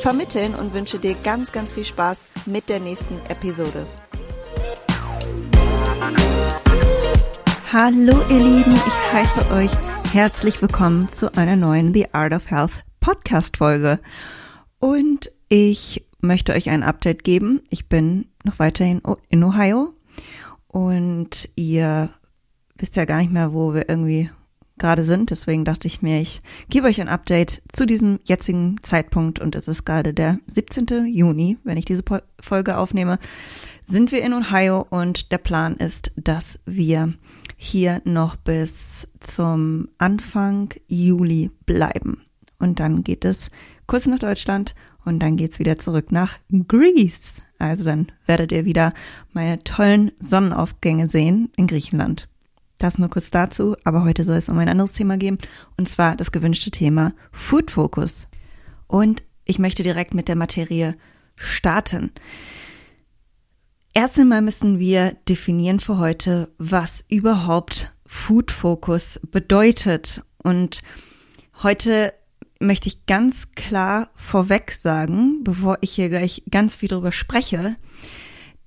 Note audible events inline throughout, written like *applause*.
vermitteln und wünsche dir ganz, ganz viel Spaß mit der nächsten Episode. Hallo ihr Lieben, ich heiße euch herzlich willkommen zu einer neuen The Art of Health Podcast Folge. Und ich möchte euch ein Update geben. Ich bin noch weiterhin in Ohio und ihr wisst ja gar nicht mehr, wo wir irgendwie gerade sind. Deswegen dachte ich mir, ich gebe euch ein Update zu diesem jetzigen Zeitpunkt und es ist gerade der 17. Juni, wenn ich diese Folge aufnehme, sind wir in Ohio und der Plan ist, dass wir hier noch bis zum Anfang Juli bleiben. Und dann geht es kurz nach Deutschland und dann geht's wieder zurück nach Greece. Also dann werdet ihr wieder meine tollen Sonnenaufgänge sehen in Griechenland. Das nur kurz dazu, aber heute soll es um ein anderes Thema gehen, und zwar das gewünschte Thema Food Focus. Und ich möchte direkt mit der Materie starten. Erst einmal müssen wir definieren für heute, was überhaupt Food Focus bedeutet. Und heute möchte ich ganz klar vorweg sagen, bevor ich hier gleich ganz viel drüber spreche,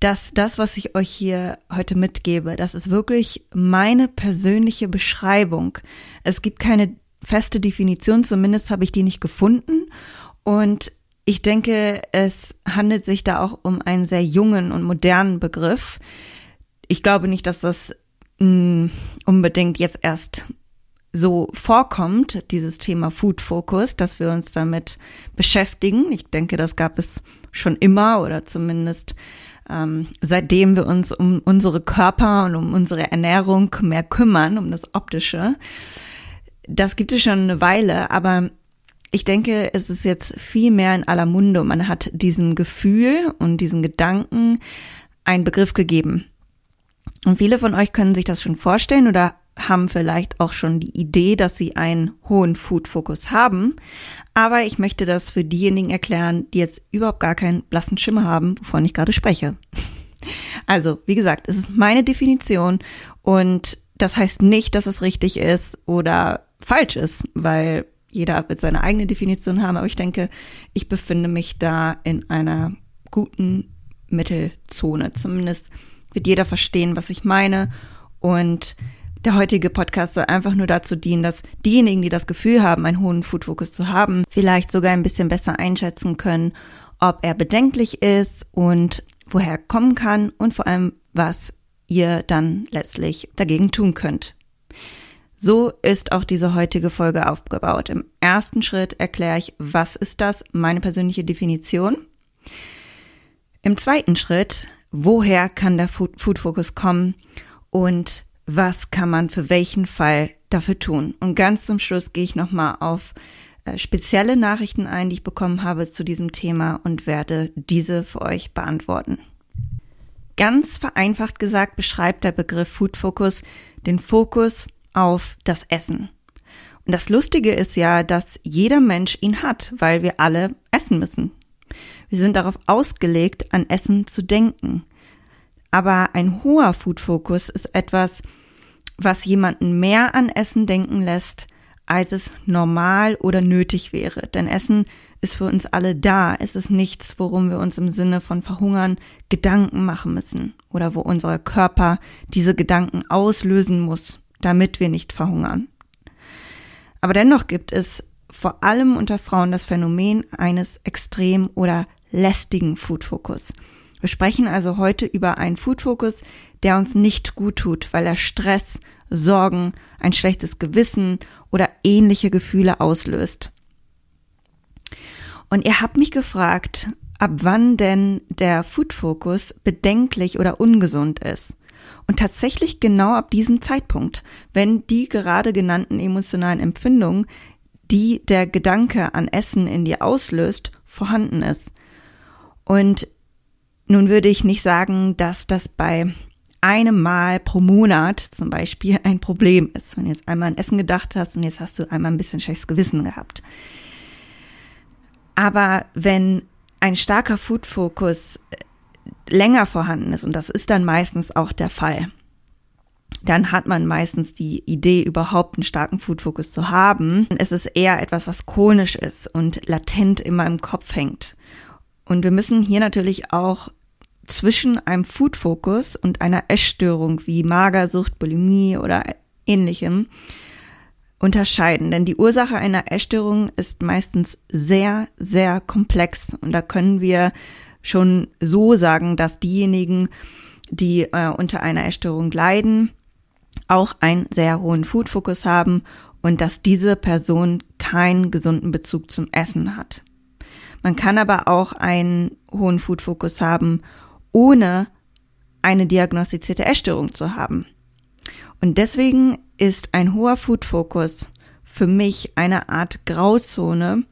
dass das, was ich euch hier heute mitgebe, das ist wirklich meine persönliche Beschreibung. Es gibt keine feste Definition, zumindest habe ich die nicht gefunden. Und ich denke, es handelt sich da auch um einen sehr jungen und modernen Begriff. Ich glaube nicht, dass das mh, mm, unbedingt jetzt erst so vorkommt, dieses Thema Food Focus, dass wir uns damit beschäftigen. Ich denke, das gab es schon immer oder zumindest ähm, seitdem wir uns um unsere Körper und um unsere Ernährung mehr kümmern, um das Optische. Das gibt es schon eine Weile, aber ich denke, es ist jetzt viel mehr in aller Munde. Man hat diesem Gefühl und diesen Gedanken einen Begriff gegeben. Und viele von euch können sich das schon vorstellen oder haben vielleicht auch schon die Idee, dass sie einen hohen Food-Fokus haben. Aber ich möchte das für diejenigen erklären, die jetzt überhaupt gar keinen blassen Schimmer haben, wovon ich gerade spreche. *laughs* Also, wie gesagt, es ist meine Definition und das heißt nicht, dass es richtig ist oder falsch ist, weil jeder wird seine eigene Definition haben. Aber ich denke, ich befinde mich da in einer guten Mittelzone. Zumindest wird jeder verstehen, was ich meine und der heutige Podcast soll einfach nur dazu dienen, dass diejenigen, die das Gefühl haben, einen hohen Food Focus zu haben, vielleicht sogar ein bisschen besser einschätzen können, ob er bedenklich ist und woher er kommen kann und vor allem, was ihr dann letztlich dagegen tun könnt. So ist auch diese heutige Folge aufgebaut. Im ersten Schritt erkläre ich, was ist das, meine persönliche Definition. Im zweiten Schritt, woher kann der Food Focus kommen und was kann man für welchen Fall dafür tun. Und ganz zum Schluss gehe ich nochmal auf äh, spezielle Nachrichten ein, die ich bekommen habe zu diesem Thema und werde diese für euch beantworten. Ganz vereinfacht gesagt beschreibt der Begriff Food Focus den Fokus auf das Essen. Und das Lustige ist ja, dass jeder Mensch ihn hat, weil wir alle essen müssen. Wir sind darauf ausgelegt, an Essen zu denken. Aber ein hoher Food-Fokus ist etwas, was jemanden mehr an Essen denken lässt, als es normal oder nötig wäre. Denn Essen ist für uns alle da. Es ist nichts, worum wir uns im Sinne von Verhungern Gedanken machen müssen oder wo unser Körper diese Gedanken auslösen muss, damit wir nicht verhungern. Aber dennoch gibt es vor allem unter Frauen das Phänomen eines extrem oder lästigen Food-Fokus. Wir sprechen also heute über einen Food-Fokus, der uns nicht gut tut, weil er Stress, Sorgen, ein schlechtes Gewissen oder ähnliche Gefühle auslöst. Und ihr habt mich gefragt, ab wann denn der Food-Fokus bedenklich oder ungesund ist. Und tatsächlich genau ab diesem Zeitpunkt, wenn die gerade genannten emotionalen Empfindungen, die der Gedanke an Essen in dir auslöst, vorhanden ist. Und Nun würde ich nicht sagen, dass das bei einem Mal pro Monat zum Beispiel ein Problem ist. Wenn du jetzt einmal an Essen gedacht hast und jetzt hast du einmal ein bisschen schlechtes Gewissen gehabt. Aber wenn ein starker Food-Fokus äh, länger vorhanden ist, und das ist dann meistens auch der Fall, dann hat man meistens die Idee, überhaupt einen starken Food-Fokus zu haben. Es ist eher etwas, was chronisch ist und latent immer im Kopf hängt. Und wir müssen hier natürlich auch zwischen einem Food-Fokus und einer Essstörung wie Magersucht, Bulimie oder ähnlichem unterscheiden. Denn die Ursache einer Essstörung ist meistens sehr, sehr komplex. Und da können wir schon so sagen, dass diejenigen, die äh, unter einer Essstörung leiden, auch einen sehr hohen Food-Fokus haben und dass diese Person keinen gesunden Bezug zum Essen hat. Man kann aber auch einen hohen Food-Fokus haben ohne eine diagnostizierte Essstörung zu haben. Und deswegen ist ein hoher Food-Fokus für mich eine Art Grauzone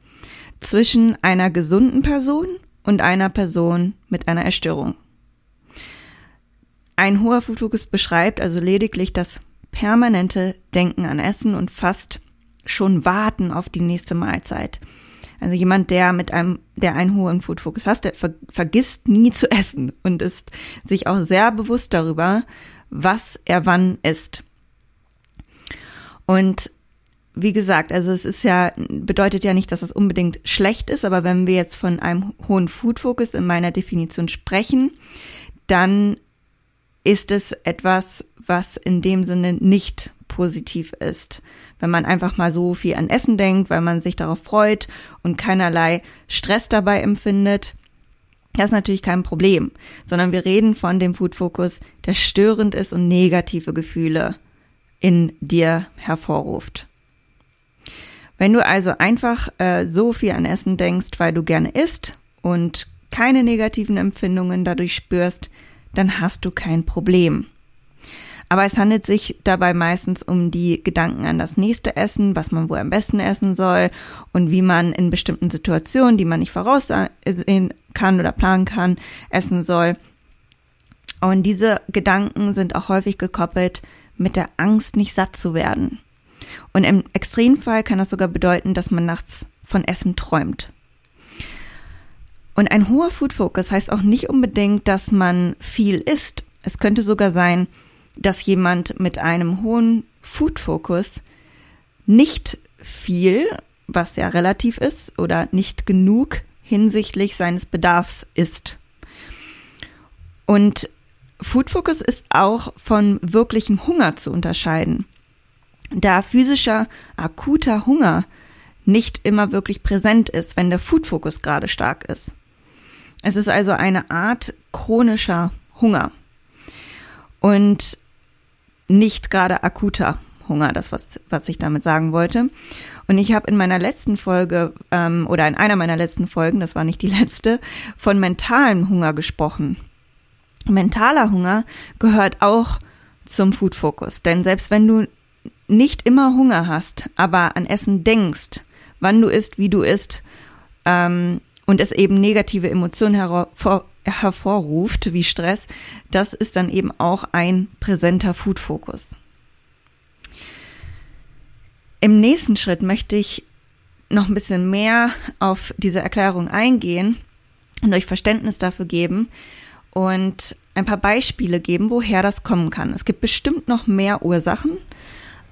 zwischen einer gesunden Person und einer Person mit einer Essstörung. Ein hoher Food-Fokus beschreibt also lediglich das permanente Denken an Essen und fast schon Warten auf die nächste Mahlzeit. Also jemand, der mit einem, der einen hohen Food Focus hat, der ver vergisst nie zu essen und ist sich auch sehr bewusst darüber, was er wann isst. Und wie gesagt, also es ist ja, bedeutet ja nicht, dass es unbedingt schlecht ist, aber wenn wir jetzt von einem hohen Food Focus in meiner Definition sprechen, dann ist es etwas, was in dem Sinne nicht positiv ist. Wenn man einfach mal so viel an Essen denkt, weil man sich darauf freut und keinerlei Stress dabei empfindet, das ist natürlich kein Problem, sondern wir reden von dem Food Focus, der störend ist und negative Gefühle in dir hervorruft. Wenn du also einfach äh, so viel an Essen denkst, weil du gerne isst und keine negativen Empfindungen dadurch spürst, dann hast du kein Problem. Aber es handelt sich dabei meistens um die Gedanken an das nächste Essen, was man wohl am besten essen soll und wie man in bestimmten Situationen, die man nicht voraussehen kann oder planen kann, essen soll. Und diese Gedanken sind auch häufig gekoppelt mit der Angst, nicht satt zu werden. Und im Extremfall kann das sogar bedeuten, dass man nachts von Essen träumt. Und ein hoher Food Focus heißt auch nicht unbedingt, dass man viel isst. Es könnte sogar sein, dass jemand mit einem hohen Food-Fokus nicht viel, was ja relativ ist, oder nicht genug hinsichtlich seines Bedarfs isst. Und Food-Focus ist auch von wirklichem Hunger zu unterscheiden. Da physischer, akuter Hunger nicht immer wirklich präsent ist, wenn der Food-Focus gerade stark ist. Es ist also eine Art chronischer Hunger. Und nicht gerade akuter Hunger, das was, was ich damit sagen wollte. Und ich habe in meiner letzten Folge ähm, oder in einer meiner letzten Folgen, das war nicht die *laughs* letzte, von mentalem Hunger gesprochen. Mentaler Hunger gehört auch zum Food Focus, denn selbst wenn du nicht immer Hunger hast, aber an Essen denkst, wann du isst, wie du isst, ähm, und es eben negative Emotionen hervor, hervorruft, wie Stress, das ist dann eben auch ein präsenter Food-Fokus. Im nächsten Schritt möchte ich noch ein bisschen mehr auf diese Erklärung eingehen und euch Verständnis dafür geben und ein paar Beispiele geben, woher das kommen kann. Es gibt bestimmt noch mehr Ursachen,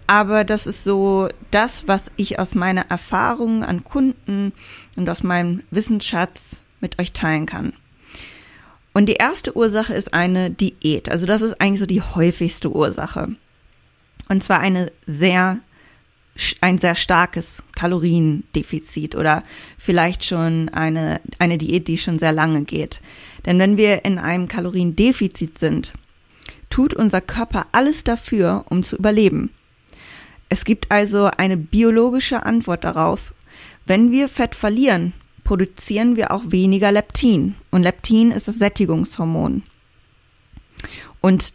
aber das ist so das, was ich aus meiner Erfahrung an Kunden und aus meinem Wissensschatz mit euch teilen kann. Und die erste Ursache ist eine Diät. Also das ist eigentlich so die häufigste Ursache. Und zwar eine sehr, ein sehr starkes Kaloriendefizit oder vielleicht schon eine, eine Diät, die schon sehr lange geht. Denn wenn wir in einem Kaloriendefizit sind, tut unser Körper alles dafür, um zu überleben. Es gibt also eine biologische Antwort darauf. Wenn wir Fett verlieren, produzieren wir auch weniger Leptin. Und Leptin ist das Sättigungshormon. Und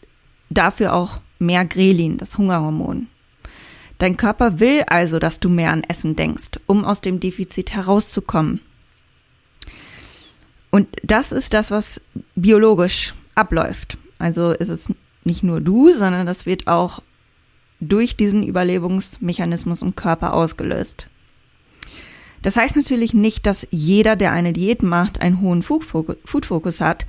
dafür auch mehr Grelin, das Hungerhormon. Dein Körper will also, dass du mehr an Essen denkst, um aus dem Defizit herauszukommen. Und das ist das, was biologisch abläuft. Also ist es nicht nur du, sondern das wird auch durch diesen Überlebensmechanismus im Körper ausgelöst. Das heißt natürlich nicht, dass jeder, der eine Diät macht, einen hohen Food-Fokus hat.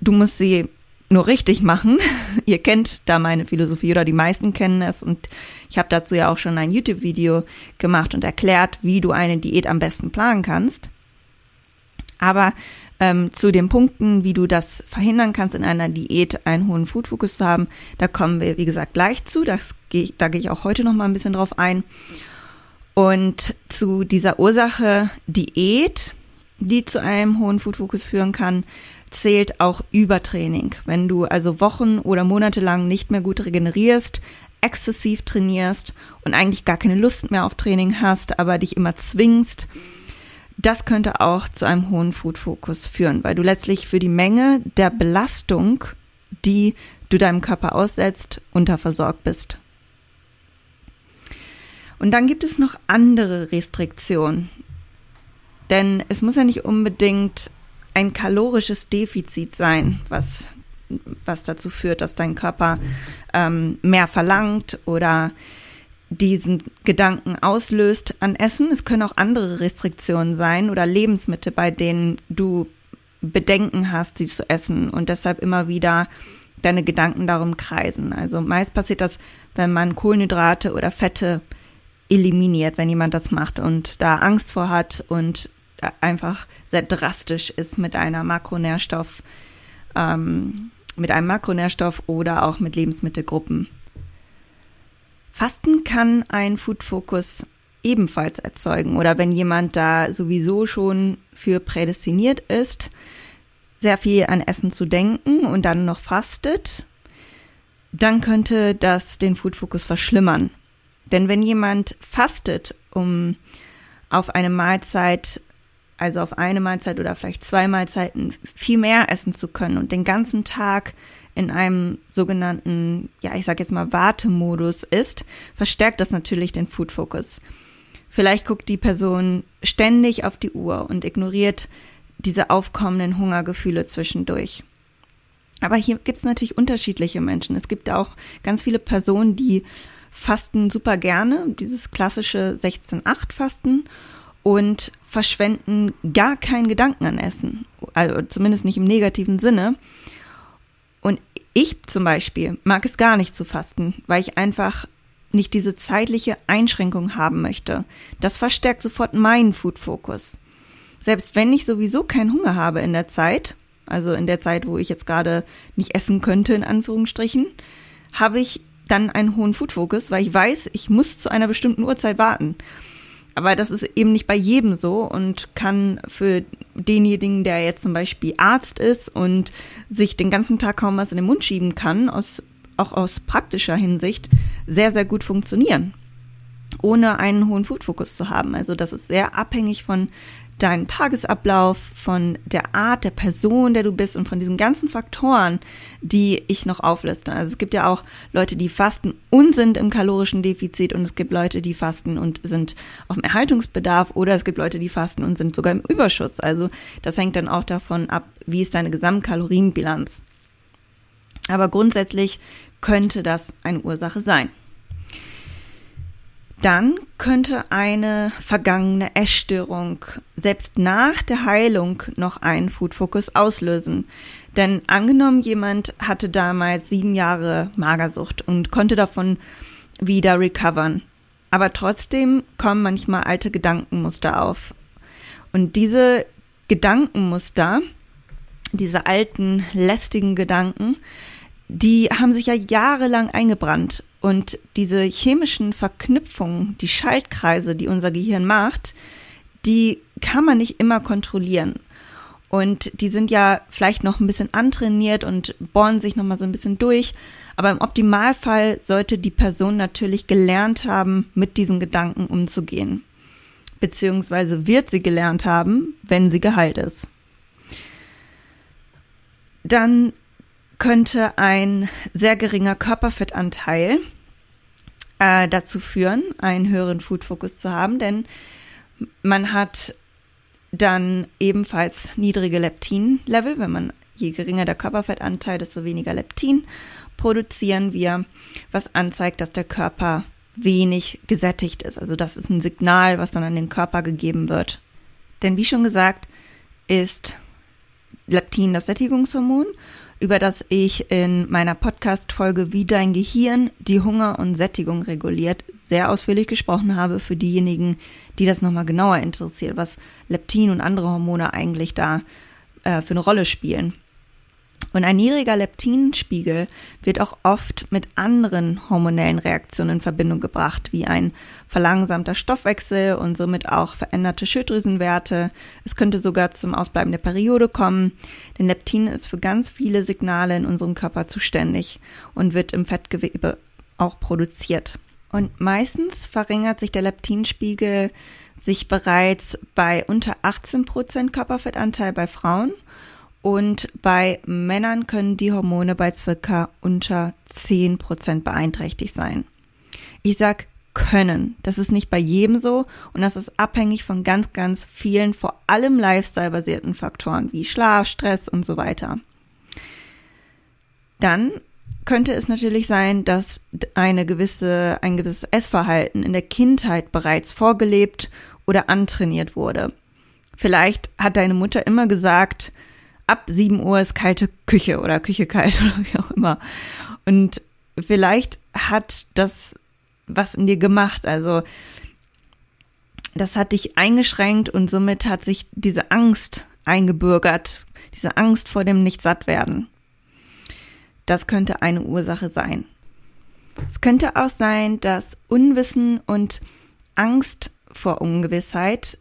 Du musst sie nur richtig machen. *laughs* Ihr kennt da meine Philosophie oder die meisten kennen es und ich habe dazu ja auch schon ein YouTube-Video gemacht und erklärt, wie du eine Diät am besten planen kannst. Aber ähm, zu den Punkten, wie du das verhindern kannst, in einer Diät einen hohen Food-Fokus zu haben, da kommen wir, wie gesagt, gleich zu. Das geh da gehe ich auch heute noch mal ein bisschen drauf ein. Und zu dieser Ursache Diät, die zu einem hohen Food-Fokus führen kann, zählt auch Übertraining. Wenn du also Wochen oder Monate lang nicht mehr gut regenerierst, exzessiv trainierst und eigentlich gar keine Lust mehr auf Training hast, aber dich immer zwingst, das könnte auch zu einem hohen Food-Fokus führen, weil du letztlich für die Menge der Belastung, die du deinem Körper aussetzt, unterversorgt bist. Und dann gibt es noch andere Restriktionen. Denn es muss ja nicht unbedingt ein kalorisches Defizit sein, was, was dazu führt, dass dein Körper ähm, mehr verlangt oder diesen Gedanken auslöst an Essen. Es können auch andere Restriktionen sein oder Lebensmittel, bei denen du Bedenken hast, sie zu essen und deshalb immer wieder deine Gedanken darum kreisen. Also meist passiert das, wenn man Kohlenhydrate oder Fette eliminiert, wenn jemand das macht und da Angst vor hat und einfach sehr drastisch ist mit einer Makronährstoff, ähm, mit einem Makronährstoff oder auch mit Lebensmittelgruppen. Fasten kann ein Food-Fokus ebenfalls erzeugen oder wenn jemand da sowieso schon für prädestiniert ist, sehr viel an Essen zu denken und dann noch fastet, dann könnte das den Food-Fokus verschlimmern. Denn wenn jemand fastet, um auf eine Mahlzeit, also auf eine Mahlzeit oder vielleicht zwei Mahlzeiten viel mehr essen zu können und den ganzen Tag in einem sogenannten, ja, ich sag jetzt mal Wartemodus ist, verstärkt das natürlich den Food Focus. Vielleicht guckt die Person ständig auf die Uhr und ignoriert diese aufkommenden Hungergefühle zwischendurch. Aber hier gibt es natürlich unterschiedliche Menschen. Es gibt auch ganz viele Personen, die fasten super gerne, dieses klassische 16-8-Fasten und verschwenden gar keinen Gedanken an Essen. Also zumindest nicht im negativen Sinne. Und ich zum Beispiel mag es gar nicht zu fasten, weil ich einfach nicht diese zeitliche Einschränkung haben möchte. Das verstärkt sofort meinen Food-Fokus. Selbst wenn ich sowieso keinen Hunger habe in der Zeit, also in der Zeit, wo ich jetzt gerade nicht essen könnte, in Anführungsstrichen, habe ich dann einen hohen Food-Fokus, weil ich weiß, ich muss zu einer bestimmten Uhrzeit warten. Aber das ist eben nicht bei jedem so und kann für denjenigen, der jetzt zum Beispiel Arzt ist und sich den ganzen Tag kaum was in den Mund schieben kann, aus, auch aus praktischer Hinsicht, sehr, sehr gut funktionieren, ohne einen hohen Food-Fokus zu haben. Also das ist sehr abhängig von deinen Tagesablauf, von der Art der Person, der du bist und von diesen ganzen Faktoren, die ich noch aufliste. Also es gibt ja auch Leute, die fasten und sind im kalorischen Defizit und es gibt Leute, die fasten und sind auf dem Erhaltungsbedarf oder es gibt Leute, die fasten und sind sogar im Überschuss. Also das hängt dann auch davon ab, wie ist deine Gesamtkalorienbilanz. Aber grundsätzlich könnte das eine Ursache sein dann könnte eine vergangene Essstörung selbst nach der Heilung noch einen Food Focus auslösen. Denn angenommen, jemand hatte damals sieben Jahre Magersucht und konnte davon wieder recovern. Aber trotzdem kommen manchmal alte Gedankenmuster auf. Und diese Gedankenmuster, diese alten lästigen Gedanken, die haben sich ja jahrelang eingebrannt und diese chemischen Verknüpfungen, die Schaltkreise, die unser Gehirn macht, die kann man nicht immer kontrollieren. Und die sind ja vielleicht noch ein bisschen antrainiert und bohren sich noch mal so ein bisschen durch. Aber im Optimalfall sollte die Person natürlich gelernt haben, mit diesen Gedanken umzugehen. Beziehungsweise wird sie gelernt haben, wenn sie geheilt ist. Dann könnte ein sehr geringer Körperfettanteil äh, dazu führen, einen höheren Food-Fokus zu haben, denn man hat Dann ebenfalls niedrige Leptin-Level. Wenn man je geringer der Körperfettanteil, desto weniger Leptin produzieren wir, was anzeigt, dass der Körper wenig gesättigt ist. Also das ist ein Signal, was dann an den Körper gegeben wird. Denn wie schon gesagt, ist Leptin das Sättigungshormon, über das ich in meiner Podcast-Folge Wie dein Gehirn die Hunger und Sättigung reguliert sehr ausführlich gesprochen habe für diejenigen, die das nochmal genauer interessiert, was Leptin und andere Hormone eigentlich da äh, für eine Rolle spielen. Und ein niedriger Leptinspiegel wird auch oft mit anderen hormonellen Reaktionen in Verbindung gebracht, wie ein verlangsamter Stoffwechsel und somit auch veränderte Schilddrüsenwerte. Es könnte sogar zum Ausbleiben der Periode kommen, denn Leptin ist für ganz viele Signale in unserem Körper zuständig und wird im Fettgewebe auch produziert. Und meistens verringert sich der Leptinspiegel sich bereits bei unter 18 Prozent Körperfettanteil bei Frauen und bei Männern können die Hormone bei circa unter 10 Prozent beeinträchtigt sein. Ich sag können. Das ist nicht bei jedem so und das ist abhängig von ganz, ganz vielen, vor allem lifestyle-basierten Faktoren wie Schlaf, Stress und so weiter. Dann könnte es natürlich sein, dass eine gewisse, ein gewisses Essverhalten in der Kindheit bereits vorgelebt oder antrainiert wurde. Vielleicht hat deine Mutter immer gesagt, ab 7 Uhr ist kalte Küche oder Küche kalt *laughs* oder wie auch immer. Und vielleicht hat das was in dir gemacht. Also das hat dich eingeschränkt und somit hat sich diese Angst eingebürgert, diese Angst vor dem Nichtsattwerden. Das könnte eine Ursache sein. Es könnte auch sein, dass Unwissen und Angst vor Ungewissheit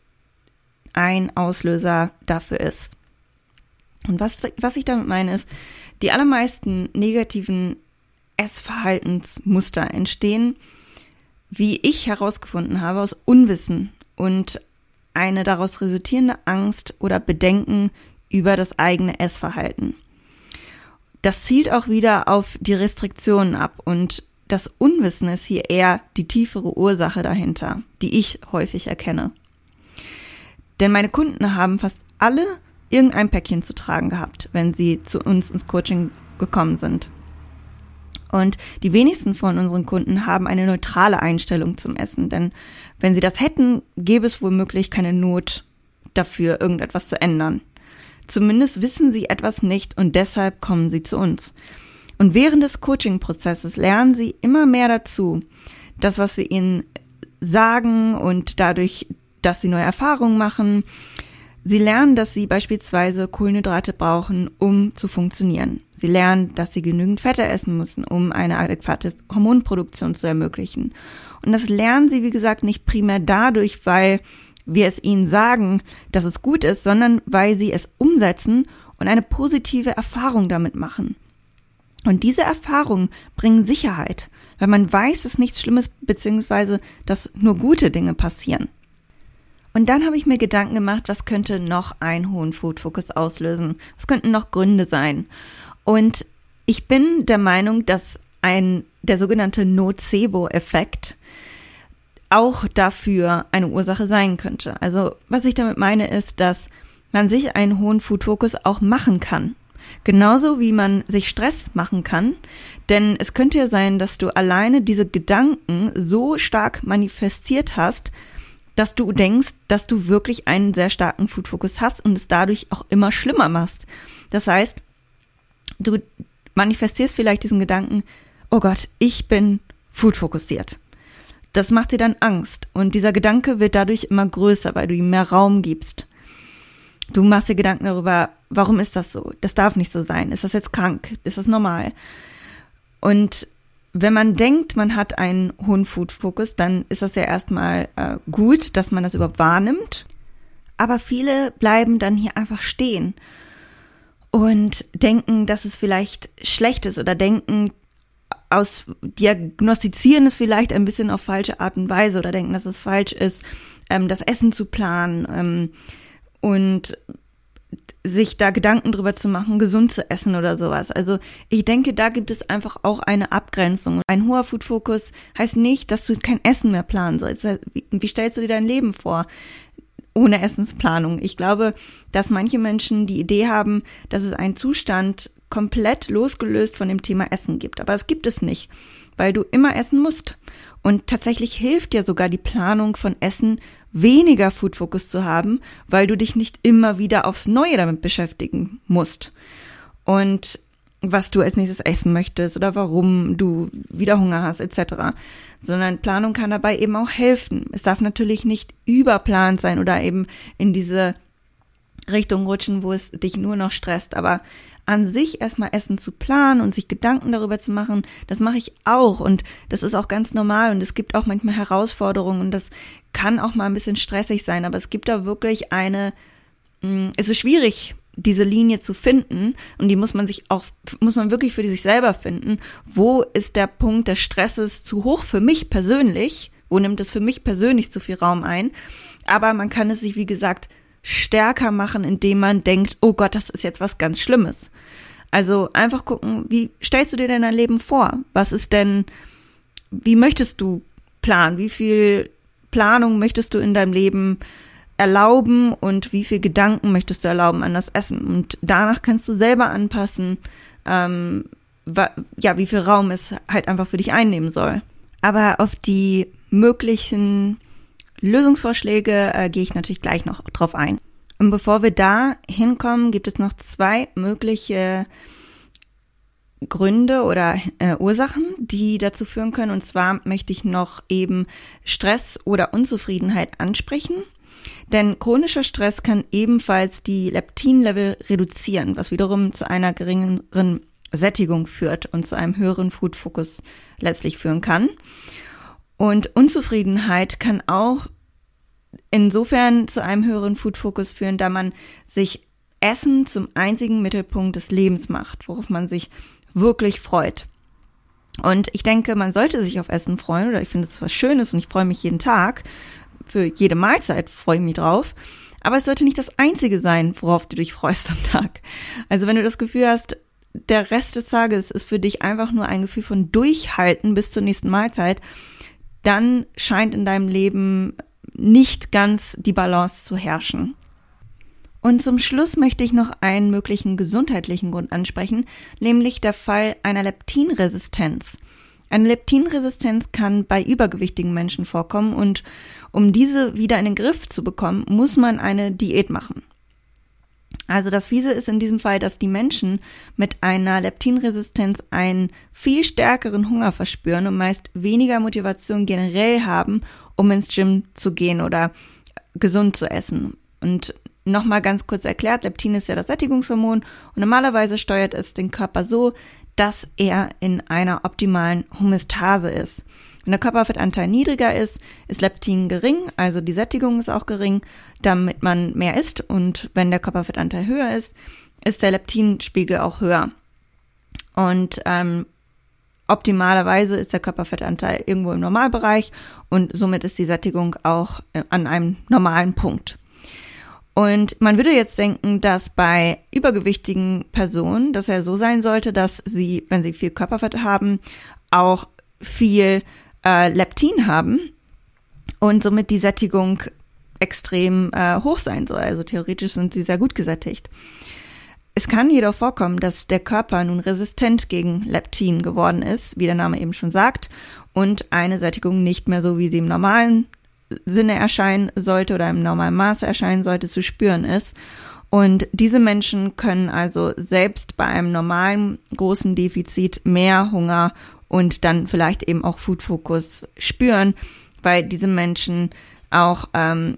ein Auslöser dafür ist. Und was, was ich damit meine ist, die allermeisten negativen Essverhaltensmuster entstehen, wie ich herausgefunden habe, aus Unwissen und eine daraus resultierende Angst oder Bedenken über das eigene Essverhalten. Das zielt auch wieder auf die Restriktionen ab und das Unwissen ist hier eher die tiefere Ursache dahinter, die ich häufig erkenne. Denn meine Kunden haben fast alle irgendein Päckchen zu tragen gehabt, wenn sie zu uns ins Coaching gekommen sind. Und die wenigsten von unseren Kunden haben eine neutrale Einstellung zum Essen, denn wenn sie das hätten, gäbe es womöglich keine Not dafür, irgendetwas zu ändern. Zumindest wissen sie etwas nicht und deshalb kommen sie zu uns. Und während des Coaching-Prozesses lernen sie immer mehr dazu, das, was wir ihnen sagen und dadurch, dass sie neue Erfahrungen machen, Sie lernen, dass sie beispielsweise Kohlenhydrate brauchen, um zu funktionieren. Sie lernen, dass sie genügend Fette essen müssen, um eine adäquate Hormonproduktion zu ermöglichen. Und das lernen sie, wie gesagt, nicht primär dadurch, weil wir es ihnen sagen, dass es gut ist, sondern weil sie es umsetzen und eine positive Erfahrung damit machen. Und diese Erfahrungen bringen Sicherheit, weil man weiß, dass nichts Schlimmes bzw. dass nur gute Dinge passieren. Und dann habe ich mir Gedanken gemacht, was könnte noch einen hohen Food-Fokus auslösen? Was könnten noch Gründe sein? Und ich bin der Meinung, dass ein, der sogenannte Nocebo-Effekt auch dafür eine Ursache sein könnte. Also, was ich damit meine, ist, dass man sich einen hohen Food-Fokus auch machen kann. Genauso wie man sich Stress machen kann. Denn es könnte ja sein, dass du alleine diese Gedanken so stark manifestiert hast, dass du denkst, dass du wirklich einen sehr starken Food-Fokus hast und es dadurch auch immer schlimmer machst. Das heißt, du manifestierst vielleicht diesen Gedanken, oh Gott, ich bin food-fokussiert. Das macht dir dann Angst und dieser Gedanke wird dadurch immer größer, weil du ihm mehr Raum gibst. Du machst dir Gedanken darüber, warum ist das so? Das darf nicht so sein. Ist das jetzt krank? Ist das normal? Und wenn man denkt, man hat einen hohen Food-Fokus, dann ist das ja erstmal äh, gut, dass man das überhaupt wahrnimmt. Aber viele bleiben dann hier einfach stehen und denken, dass es vielleicht schlecht ist oder denken, aus diagnostizieren es vielleicht ein bisschen auf falsche Art und Weise oder denken, dass es falsch ist, ähm, das Essen zu planen ähm, und sich da Gedanken drüber zu machen, gesund zu essen oder sowas. Also ich denke, da gibt es einfach auch eine Abgrenzung. Ein hoher Food-Fokus heißt nicht, dass du kein Essen mehr planen sollst. Wie, stellst du dir dein Leben vor? ohne Essensplanung. Ich glaube, dass manche Menschen die Idee haben, dass es einen Zustand komplett losgelöst von dem Thema Essen gibt. Aber es gibt es nicht, weil du immer essen musst. Und tatsächlich hilft dir sogar die Planung von Essen, weniger Food Focus zu haben, weil du dich nicht immer wieder aufs Neue damit beschäftigen musst. Und was du als nächstes essen möchtest oder warum du wieder Hunger hast etc. Sondern Planung kann dabei eben auch helfen. Es darf natürlich nicht überplant sein oder eben in diese Richtung rutschen, wo es dich nur noch stresst. Aber an sich erstmal Essen zu planen und sich Gedanken darüber zu machen, das mache ich auch und das ist auch ganz normal und es gibt auch manchmal Herausforderungen und das kann auch mal ein bisschen stressig sein, aber es gibt da wirklich eine, mm, es ist schwierig, diese Linie zu finden und die muss man sich auch, muss man wirklich für sich selber finden. Wo ist der Punkt des Stresses zu hoch für mich persönlich? Wo nimmt es für mich persönlich zu viel Raum ein? Aber man kann es sich, wie gesagt, stärker machen, indem man denkt, oh Gott, das ist jetzt was ganz Schlimmes. Also einfach gucken, wie stellst du dir denn dein Leben vor? Was ist denn, wie möchtest du planen? Wie viel Planung möchtest du in deinem Leben erlauben und wie viel Gedanken möchtest du erlauben an das Essen. Und danach kannst du selber anpassen, ähm, ja, wie viel Raum es halt einfach für dich einnehmen soll. Aber auf die möglichen Lösungsvorschläge äh, gehe ich natürlich gleich noch drauf ein. Und bevor wir da hinkommen, gibt es noch zwei mögliche Gründe oder äh, Ursachen, die dazu führen können. Und zwar möchte ich noch eben Stress oder Unzufriedenheit ansprechen. Denn chronischer Stress kann ebenfalls die Leptinlevel reduzieren, was wiederum zu einer geringeren Sättigung führt und zu einem höheren Food-Fokus letztlich führen kann. Und Unzufriedenheit kann auch insofern zu einem höheren Food-Fokus führen, da man sich Essen zum einzigen Mittelpunkt des Lebens macht, worauf man sich wirklich freut. Und ich denke, man sollte sich auf Essen freuen, oder ich finde es was Schönes und ich freue mich jeden Tag für jede Mahlzeit freue ich mich drauf. Aber es sollte nicht das Einzige sein, worauf du dich freust am Tag. Also wenn du das Gefühl hast, der Rest des Tages ist für dich einfach nur ein Gefühl von Durchhalten bis zur nächsten Mahlzeit, dann scheint in deinem Leben nicht ganz die Balance zu herrschen. Und zum Schluss möchte ich noch einen möglichen gesundheitlichen Grund ansprechen, nämlich der Fall einer Leptinresistenz. Eine Leptinresistenz kann bei übergewichtigen Menschen vorkommen und um diese wieder in den Griff zu bekommen, muss man eine Diät machen. Also das Fiese ist in diesem Fall, dass die Menschen mit einer Leptinresistenz einen viel stärkeren Hunger verspüren und meist weniger Motivation generell haben, um ins Gym zu gehen oder gesund zu essen. Und nochmal ganz kurz erklärt, Leptin ist ja das Sättigungshormon und normalerweise steuert es den Körper so, dass er in einer optimalen Homöostase ist. Wenn der Körperfettanteil niedriger ist, ist Leptin gering, also die Sättigung ist auch gering, damit man mehr isst. Und wenn der Körperfettanteil höher ist, ist der Leptinspiegel auch höher. Und ähm, optimalerweise ist der Körperfettanteil irgendwo im Normalbereich und somit ist die Sättigung auch äh, an einem normalen Punkt. Und man würde jetzt denken, dass bei übergewichtigen Personen, dass er so sein sollte, dass sie, wenn sie viel Körperfett haben, auch viel äh, Leptin haben und somit die Sättigung extrem äh, hoch sein soll. Also theoretisch sind sie sehr gut gesättigt. Es kann jedoch vorkommen, dass der Körper nun resistent gegen Leptin geworden ist, wie der Name eben schon sagt, und eine Sättigung nicht mehr so, wie sie im normalen Sinne erscheinen sollte oder im normalen Maße erscheinen sollte, zu spüren ist. Und diese Menschen können also selbst bei einem normalen großen Defizit mehr Hunger und dann vielleicht eben auch Food Focus spüren, weil diese Menschen auch ähm,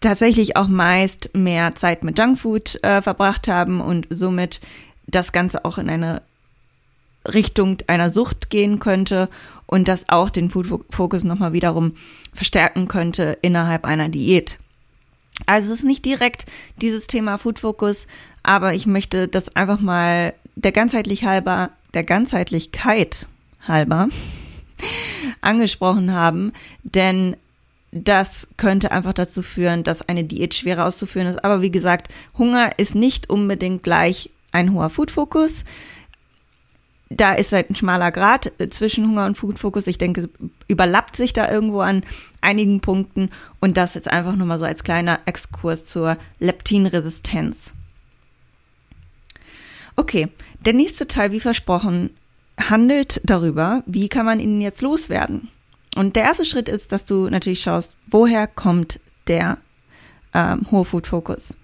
tatsächlich auch meist mehr Zeit mit Junkfood äh, verbracht haben und somit das Ganze auch in eine Richtung einer Sucht gehen könnte und das auch den Food Focus nochmal wiederum verstärken könnte innerhalb einer Diät. Also es ist nicht direkt dieses Thema Food Focus, aber ich möchte das einfach mal der ganzheitlich halber, der Ganzheitlichkeit halber angesprochen haben, denn das könnte einfach dazu führen, dass eine Diät schwerer auszuführen ist. Aber wie gesagt, Hunger ist nicht unbedingt gleich ein hoher Food Focus da ist halt ein schmaler Grad äh, zwischen Hunger und Food-Fokus. Ich denke, überlappt sich da irgendwo an einigen Punkten. Und das jetzt einfach nur mal so als kleiner Exkurs zur Leptinresistenz. Okay, der nächste Teil, wie versprochen, handelt darüber, wie kann man ihn jetzt loswerden. Und der erste Schritt ist, dass du natürlich schaust, woher kommt der ähm, hohe Food-Fokus.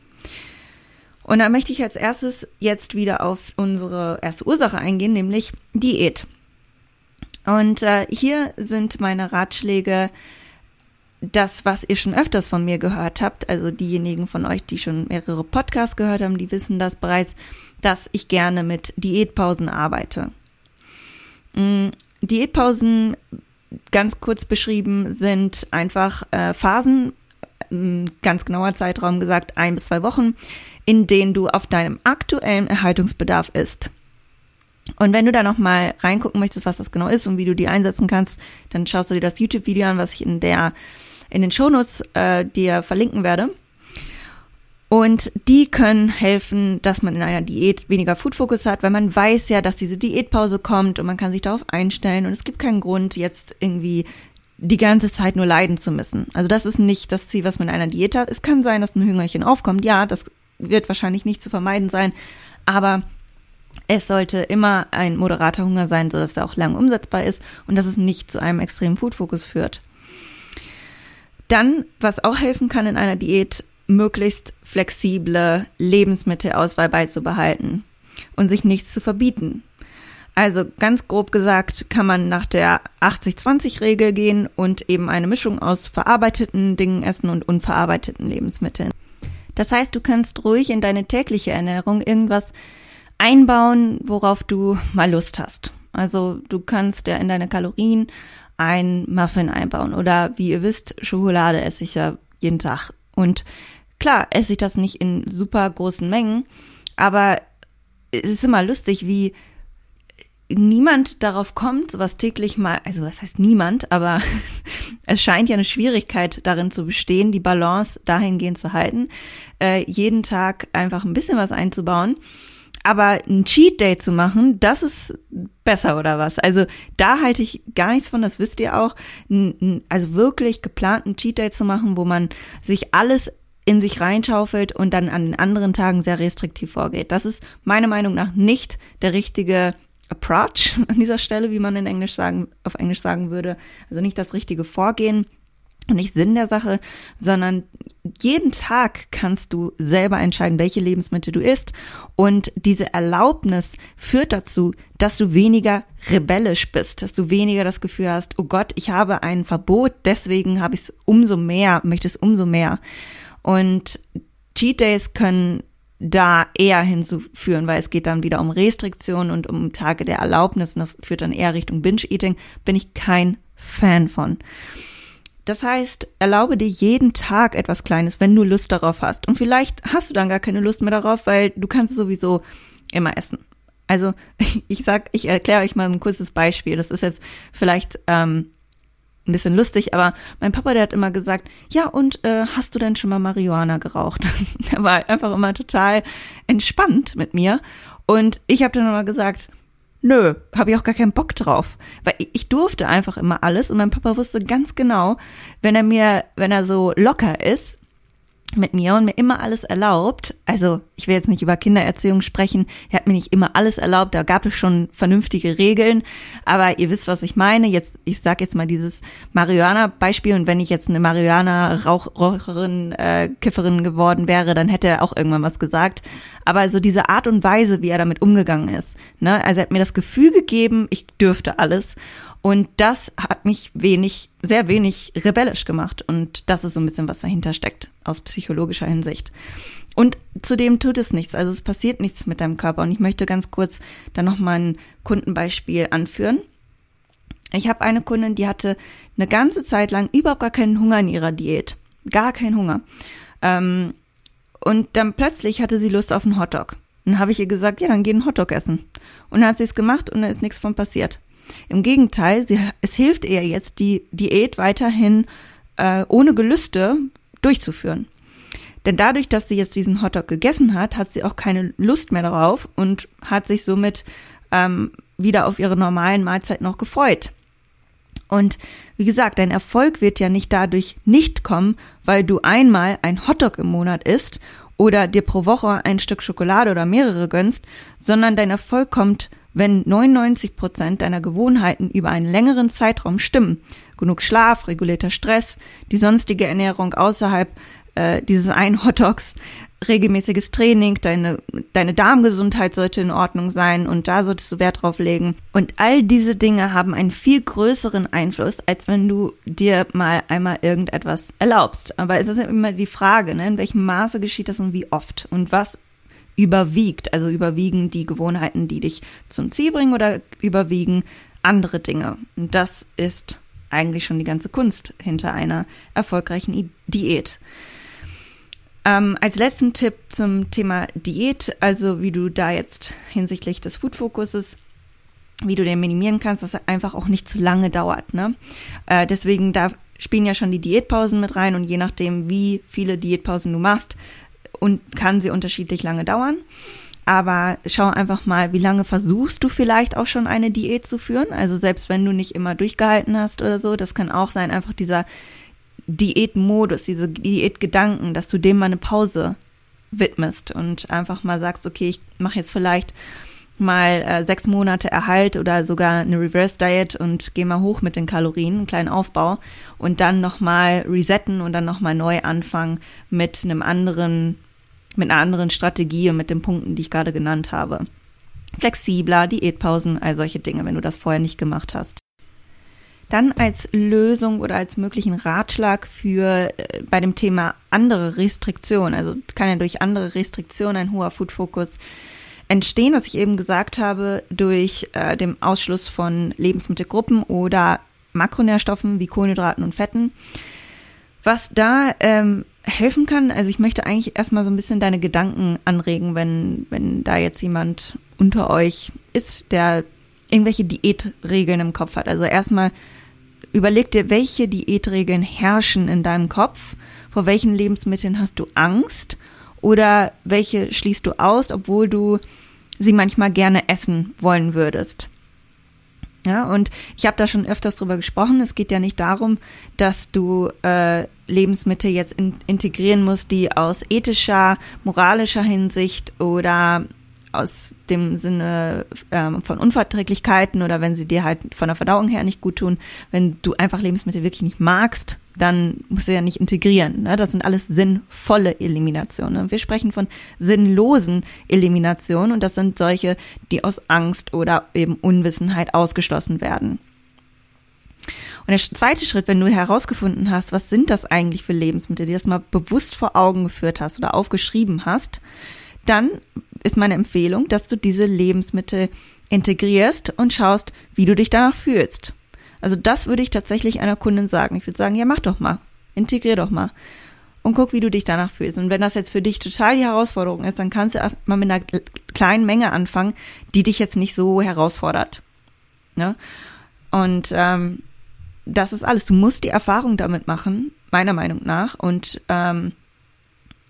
Und da möchte ich als erstes jetzt wieder auf unsere erste Ursache eingehen, nämlich Diät. Und äh, hier sind meine Ratschläge, das, was ihr schon öfters von mir gehört habt, also diejenigen von euch, die schon mehrere Podcasts gehört haben, die wissen das bereits, dass ich gerne mit Diätpausen arbeite. Mm, Diätpausen, ganz kurz beschrieben, sind einfach äh, Phasen, ganz genauer Zeitraum gesagt, ein bis zwei Wochen, in denen du auf deinem aktuellen Erhaltungsbedarf isst. Und wenn du da nochmal reingucken möchtest, was das genau ist und wie du die einsetzen kannst, dann schaust du dir das YouTube-Video an, was ich in der in den Shownotes äh, dir verlinken werde. Und die können helfen, dass man in einer Diät weniger Food-Fokus hat, weil man weiß ja, dass diese Diätpause kommt und man kann sich darauf einstellen und es gibt keinen Grund, jetzt irgendwie die ganze Zeit nur leiden zu müssen. Also das ist nicht das Ziel, was man in einer Diät hat. Es kann sein, dass ein Hüngerchen aufkommt. Ja, das wird wahrscheinlich nicht zu vermeiden sein, aber es sollte immer ein moderater Hunger sein, sodass er auch lang umsetzbar ist und dass es nicht zu einem extremen Food-Fokus führt. Dann, was auch helfen kann in einer Diät, möglichst flexible Lebensmittelauswahl beizubehalten und sich nichts zu verbieten. Also ganz grob gesagt kann man nach der 80-20-Regel gehen und eben eine Mischung aus verarbeiteten Dingen essen und unverarbeiteten Lebensmitteln. Das heißt, du kannst ruhig in deine tägliche Ernährung irgendwas einbauen, worauf du mal Lust hast. Also du kannst ja in deine Kalorien ein Muffin einbauen oder wie ihr wisst, Schokolade esse ich ja jeden Tag. Und klar, esse ich das nicht in super großen Mengen, aber es ist immer lustig, wie niemand darauf kommt, sowas täglich mal, also was heißt niemand, aber *laughs* es scheint ja eine Schwierigkeit darin zu bestehen, die Balance dahingehend zu halten, äh, jeden Tag einfach ein bisschen was einzubauen. Aber ein Cheat Day zu machen, das ist besser oder was? Also da halte ich gar nichts von, das wisst ihr auch. Also wirklich geplanten Cheat Day zu machen, wo man sich alles in sich reinschaufelt und dann an den anderen Tagen sehr restriktiv vorgeht. Das ist meiner Meinung nach nicht der richtige Approach *laughs* an dieser Stelle, wie man in Englisch sagen, auf Englisch sagen würde. Also nicht das richtige Vorgehen und nicht Sinn der Sache, sondern jeden Tag kannst du selber entscheiden, welche Lebensmittel du isst. Und diese Erlaubnis führt dazu, dass du weniger rebellisch bist, dass du weniger das Gefühl hast, oh Gott, ich habe ein Verbot, deswegen habe ich es umso mehr, möchte es umso mehr. Und Cheat Days können da eher hinzuführen, weil es geht dann wieder um Restriktionen und um Tage der Erlaubnis das führt dann eher Richtung Binge-Eating, bin ich kein Fan von. Das heißt, erlaube dir jeden Tag etwas Kleines, wenn du Lust darauf hast. Und vielleicht hast du dann gar keine Lust mehr darauf, weil du kannst es sowieso immer essen. Also *laughs* ich sag, ich erkläre euch mal ein kurzes Beispiel. Das ist jetzt vielleicht ähm, ein bisschen lustig, aber mein Papa, der hat immer gesagt, ja, und äh, hast du denn schon mal Marihuana geraucht? *laughs* er war einfach immer total entspannt mit mir. Und ich habe dann immer gesagt, nö, habe ich auch gar keinen Bock drauf. Weil ich durfte einfach immer alles und mein Papa wusste ganz genau, wenn er mir, wenn er so locker ist, mit mir und mir immer alles erlaubt. Also ich will jetzt nicht über Kindererziehung sprechen. Er hat mir nicht immer alles erlaubt. Da gab es schon vernünftige Regeln. Aber ihr wisst, was ich meine. Jetzt, ich sag jetzt mal dieses Marihuana-Beispiel. Und wenn ich jetzt eine Marihuana-Raucherin, äh, Kifferin geworden wäre, dann hätte er auch irgendwann was gesagt. Aber so diese Art und Weise, wie er damit umgegangen ist. Ne? Also er hat mir das Gefühl gegeben, ich dürfte alles. Und das hat mich wenig, sehr wenig rebellisch gemacht. Und das ist so ein bisschen, was dahinter steckt, aus psychologischer Hinsicht. Und zudem tut es nichts. Also es passiert nichts mit deinem Körper. Und ich möchte ganz kurz dann nochmal ein Kundenbeispiel anführen. Ich habe eine Kundin, die hatte eine ganze Zeit lang überhaupt gar keinen Hunger in ihrer Diät. Gar keinen Hunger. Ähm, und dann plötzlich hatte sie Lust auf einen Hotdog. Dann habe ich ihr gesagt, ja, dann geh einen Hotdog essen. Und dann hat sie es gemacht und dann ist nichts von passiert. Im Gegenteil, sie, es hilft ihr jetzt, die Diät weiterhin äh, ohne Gelüste durchzuführen. Denn dadurch, dass sie jetzt diesen Hotdog gegessen hat, hat sie auch keine Lust mehr darauf und hat sich somit ähm, wieder auf ihre normalen Mahlzeiten noch gefreut. Und wie gesagt, dein Erfolg wird ja nicht dadurch nicht kommen, weil du einmal ein Hotdog im Monat isst oder dir pro Woche ein Stück Schokolade oder mehrere gönnst, sondern dein Erfolg kommt, wenn 99 Prozent deiner Gewohnheiten über einen längeren Zeitraum stimmen. Genug Schlaf, regulierter Stress, die sonstige Ernährung außerhalb äh, dieses einen *laughs* Hotdogs, regelmäßiges Training, deine, deine Darmgesundheit sollte in Ordnung sein und da solltest du Wert drauf legen. Und all diese Dinge haben einen viel größeren Einfluss, als wenn du dir mal einmal irgendetwas erlaubst. Aber es ist immer die Frage, ne, in welchem Maße geschieht das und wie oft und was überwiegt. Also überwiegen die Gewohnheiten, die dich zum Ziel bringen oder überwiegen andere Dinge. Und das ist eigentlich schon die ganze Kunst hinter einer erfolgreichen Diät. Ähm, als letzten Tipp zum Thema Diät, also wie du da jetzt hinsichtlich des Food-Fokuses wie du den minimieren kannst, dass er einfach auch nicht zu lange dauert. Ne? Äh, deswegen da spielen ja schon die Diätpausen mit rein und je nachdem, wie viele Diätpausen du machst, und kann sie unterschiedlich lange dauern. Aber schau einfach mal, wie lange versuchst du vielleicht auch schon eine Diät zu führen. Also selbst wenn du nicht immer durchgehalten hast oder so, das kann auch sein, einfach dieser Diätmodus, diese Diätgedanken, dass du dem mal eine Pause widmest und einfach mal sagst, okay, ich mache jetzt vielleicht mal äh, sechs Monate Erhalt oder sogar eine Reverse Diet und gehe mal hoch mit den Kalorien, einen kleinen Aufbau und dann nochmal resetten und dann nochmal neu anfangen mit einem anderen, mit einer anderen Strategie und mit den Punkten, die ich gerade genannt habe. Flexibler, Diätpausen, all solche Dinge, wenn du das vorher nicht gemacht hast. Dann als Lösung oder als möglichen Ratschlag für äh, bei dem Thema andere Restriktionen, also kann ja durch andere Restriktionen ein hoher Food-Fokus entstehen, was ich eben gesagt habe, durch äh, den Ausschluss von Lebensmittelgruppen oder Makronährstoffen wie Kohlenhydraten und Fetten. Was da ähm, helfen kann, also ich möchte eigentlich erstmal so ein bisschen deine Gedanken anregen, wenn, wenn da jetzt jemand unter euch ist, der irgendwelche Diätregeln im Kopf hat. Also erstmal überleg dir, welche Diätregeln herrschen in deinem Kopf, vor welchen Lebensmitteln hast du Angst oder welche schließt du aus, obwohl du sie manchmal gerne essen wollen würdest. Ja, und ich habe da schon öfters drüber gesprochen. Es geht ja nicht darum, dass du äh, Lebensmittel jetzt in, integrieren musst, die aus ethischer, moralischer Hinsicht oder aus dem Sinne ähm, von Unverträglichkeiten oder wenn sie dir halt von der Verdauung her nicht gut tun, wenn du einfach Lebensmittel wirklich nicht magst, dann musst du ja nicht integrieren. Ne? Das sind alles sinnvolle Eliminationen. Wir sprechen von sinnlosen Eliminationen und das sind solche, die aus Angst oder eben Unwissenheit ausgeschlossen werden. Und der zweite Schritt, wenn du herausgefunden hast, was sind das eigentlich für Lebensmittel, die das mal bewusst vor Augen geführt hast oder aufgeschrieben hast, dann ist meine Empfehlung, dass du diese Lebensmittel integrierst und schaust, wie du dich danach fühlst. Also das würde ich tatsächlich einer Kundin sagen. Ich würde sagen, ja, mach doch mal, integrier doch mal und guck, wie du dich danach fühlst. Und wenn das jetzt für dich total die Herausforderung ist, dann kannst du erst mal mit einer kleinen Menge anfangen, die dich jetzt nicht so herausfordert. Ne? Und ähm, das ist alles. Du musst die Erfahrung damit machen, meiner Meinung nach. Und ähm,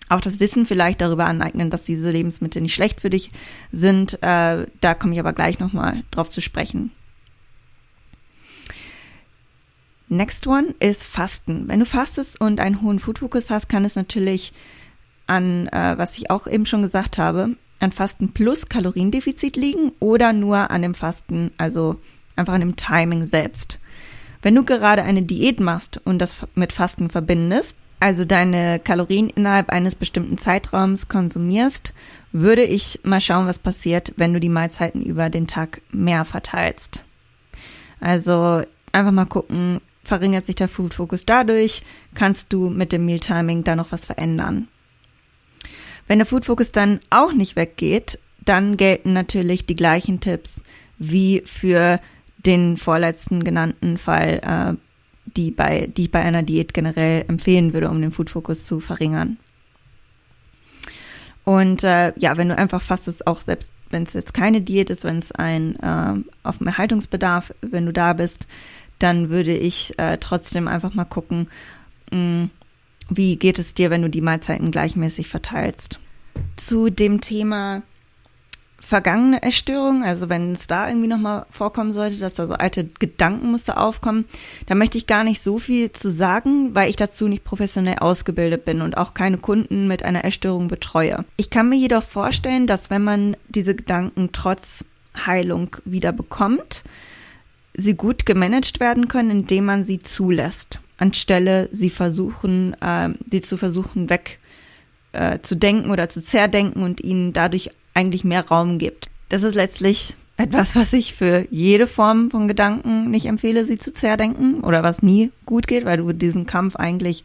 auch das Wissen vielleicht darüber aneignen, dass diese Lebensmittel nicht schlecht für dich sind. Äh, da komme ich aber gleich nochmal drauf zu sprechen. Next one ist Fasten. Wenn du fastest und einen hohen Food-Fokus hast, kann es natürlich an, äh, was ich auch eben schon gesagt habe, an Fasten plus Kaloriendefizit liegen oder nur an dem Fasten, also einfach an dem Timing selbst. Wenn du gerade eine Diät machst und das mit Fasten verbindest, also deine Kalorien innerhalb eines bestimmten Zeitraums konsumierst, würde ich mal schauen, was passiert, wenn du die Mahlzeiten über den Tag mehr verteilst. Also einfach mal gucken, verringert sich der Food Focus dadurch, kannst du mit dem Meal Timing da noch was verändern. Wenn der Food Focus dann auch nicht weggeht, dann gelten natürlich die gleichen Tipps wie für den vorletzten genannten Fall äh, die, bei, die ich bei einer Diät generell empfehlen würde, um den Food-Fokus zu verringern. Und äh, ja, wenn du einfach fastest, auch selbst wenn es jetzt keine Diät ist, wenn es ein äh, auf dem Erhaltungsbedarf, wenn du da bist, dann würde ich äh, trotzdem einfach mal gucken, mh, mm, wie geht es dir, wenn du die Mahlzeiten gleichmäßig verteilst. Zu dem Thema vergangene Essstörungen, also wenn es da irgendwie nochmal vorkommen sollte, dass da so alte Gedankenmuster aufkommen, da möchte ich gar nicht so viel zu sagen, weil ich dazu nicht professionell ausgebildet bin und auch keine Kunden mit einer Essstörung betreue. Ich kann mir jedoch vorstellen, dass wenn man diese Gedanken trotz Heilung wieder bekommt, sie gut gemanagt werden können, indem man sie zulässt, anstelle sie versuchen, äh, sie zu versuchen weg äh, zu denken oder zu zerdenken und ihnen dadurch eigentlich mehr Raum gibt. Das ist letztlich etwas, was ich für jede Form von Gedanken nicht empfehle, sie zu zerdenken oder was nie gut geht, weil du diesen Kampf eigentlich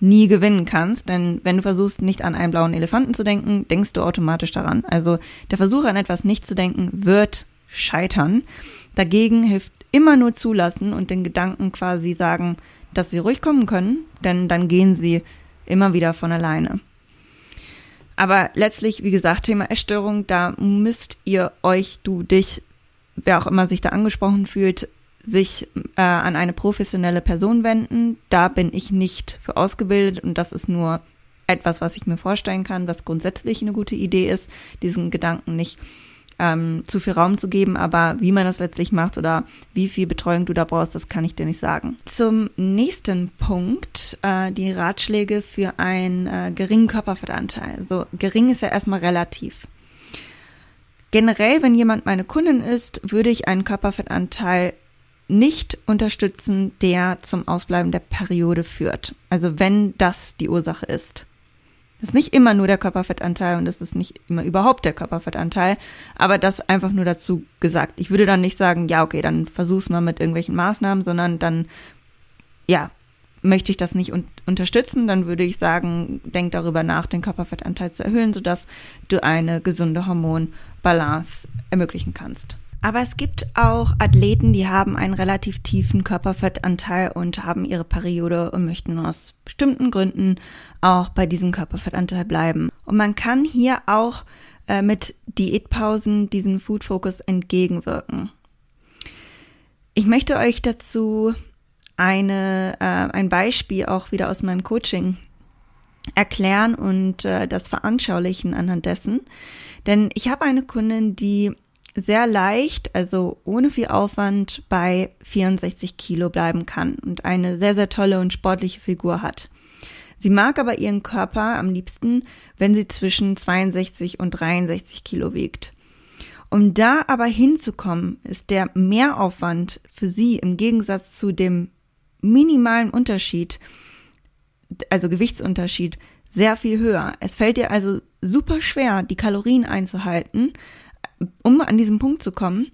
nie gewinnen kannst. Denn wenn du versuchst, nicht an einen blauen Elefanten zu denken, denkst du automatisch daran. Also der Versuch, an etwas nicht zu denken, wird scheitern. Dagegen hilft immer nur zulassen und den Gedanken quasi sagen, dass sie ruhig kommen können, denn dann gehen sie immer wieder von alleine. Aber letztlich, wie gesagt, Thema Essstörung, da müsst ihr euch, du, dich, wer auch immer sich da angesprochen fühlt, sich äh, an eine professionelle Person wenden. Da bin ich nicht für ausgebildet und das ist nur etwas, was ich mir vorstellen kann, was grundsätzlich eine gute Idee ist, diesen Gedanken nicht ähm, zu viel Raum zu geben, aber wie man das letztlich macht oder wie viel Betreuung du da brauchst, das kann ich dir nicht sagen. Zum nächsten Punkt, äh, die Ratschläge für einen äh, geringen Körperfettanteil. So gering ist ja erstmal relativ. Generell, wenn jemand meine Kundin ist, würde ich einen Körperfettanteil nicht unterstützen, der zum Ausbleiben der Periode führt. Also wenn das die Ursache ist. Das ist nicht immer nur der Körperfettanteil und das ist nicht immer überhaupt der Körperfettanteil, aber das einfach nur dazu gesagt. Ich würde dann nicht sagen, ja, okay, dann versuch's mal mit irgendwelchen Maßnahmen, sondern dann, ja, möchte ich das nicht un unterstützen, dann würde ich sagen, denk darüber nach, den Körperfettanteil zu erhöhen, sodass du eine gesunde Hormonbalance ermöglichen kannst. Aber es gibt auch Athleten, die haben einen relativ tiefen Körperfettanteil und haben ihre Periode und möchten aus bestimmten Gründen auch bei diesem Körperfettanteil bleiben. Und man kann hier auch äh, mit Diätpausen diesen Food Focus entgegenwirken. Ich möchte euch dazu eine, äh, ein Beispiel auch wieder aus meinem Coaching erklären und äh, das veranschaulichen anhand dessen. Denn ich habe eine Kundin, die sehr leicht, also ohne viel Aufwand, bei 64 Kilo bleiben kann und eine sehr, sehr tolle und sportliche Figur hat. Sie mag aber ihren Körper am liebsten, wenn sie zwischen 62 und 63 Kilo wiegt. Um da aber hinzukommen, ist der Mehraufwand für sie im Gegensatz zu dem minimalen Unterschied, also Gewichtsunterschied, sehr viel höher. Es fällt ihr also super schwer, die Kalorien einzuhalten, um an diesen Punkt zu kommen.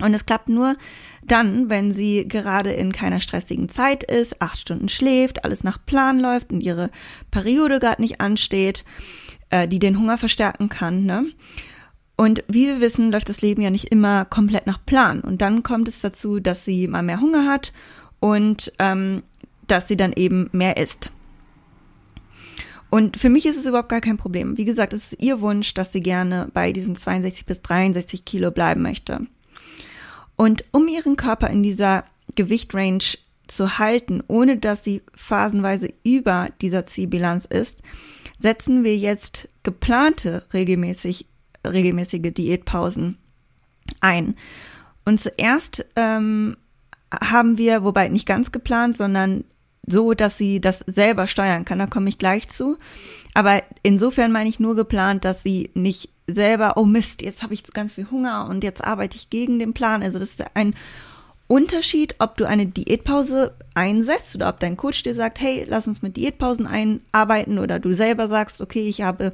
Und es klappt nur dann, wenn sie gerade in keiner stressigen Zeit ist, acht Stunden schläft, alles nach Plan läuft und ihre Periode gerade nicht ansteht, äh, die den Hunger verstärken kann. Ne? Und wie wir wissen, läuft das Leben ja nicht immer komplett nach Plan. Und dann kommt es dazu, dass sie mal mehr Hunger hat und ähm, dass sie dann eben mehr isst. Und für mich ist es überhaupt gar kein Problem. Wie gesagt, es ist ihr Wunsch, dass sie gerne bei diesen 62 bis 63 Kilo bleiben möchte. Und um ihren Körper in dieser Gewichtrange zu halten, ohne dass sie phasenweise über dieser Zielbilanz ist, setzen wir jetzt geplante regelmäßig, regelmäßige Diätpausen ein. Und zuerst ähm, haben wir, wobei nicht ganz geplant, sondern so, dass sie das selber steuern kann. Da komme ich gleich zu. Aber insofern meine ich nur geplant, dass sie nicht selber, oh Mist, jetzt habe ich ganz viel Hunger und jetzt arbeite ich gegen den Plan. Also das ist ein Unterschied, ob du eine Diätpause einsetzt oder ob dein Coach dir sagt, hey, lass uns mit Diätpausen einarbeiten oder du selber sagst, okay, ich habe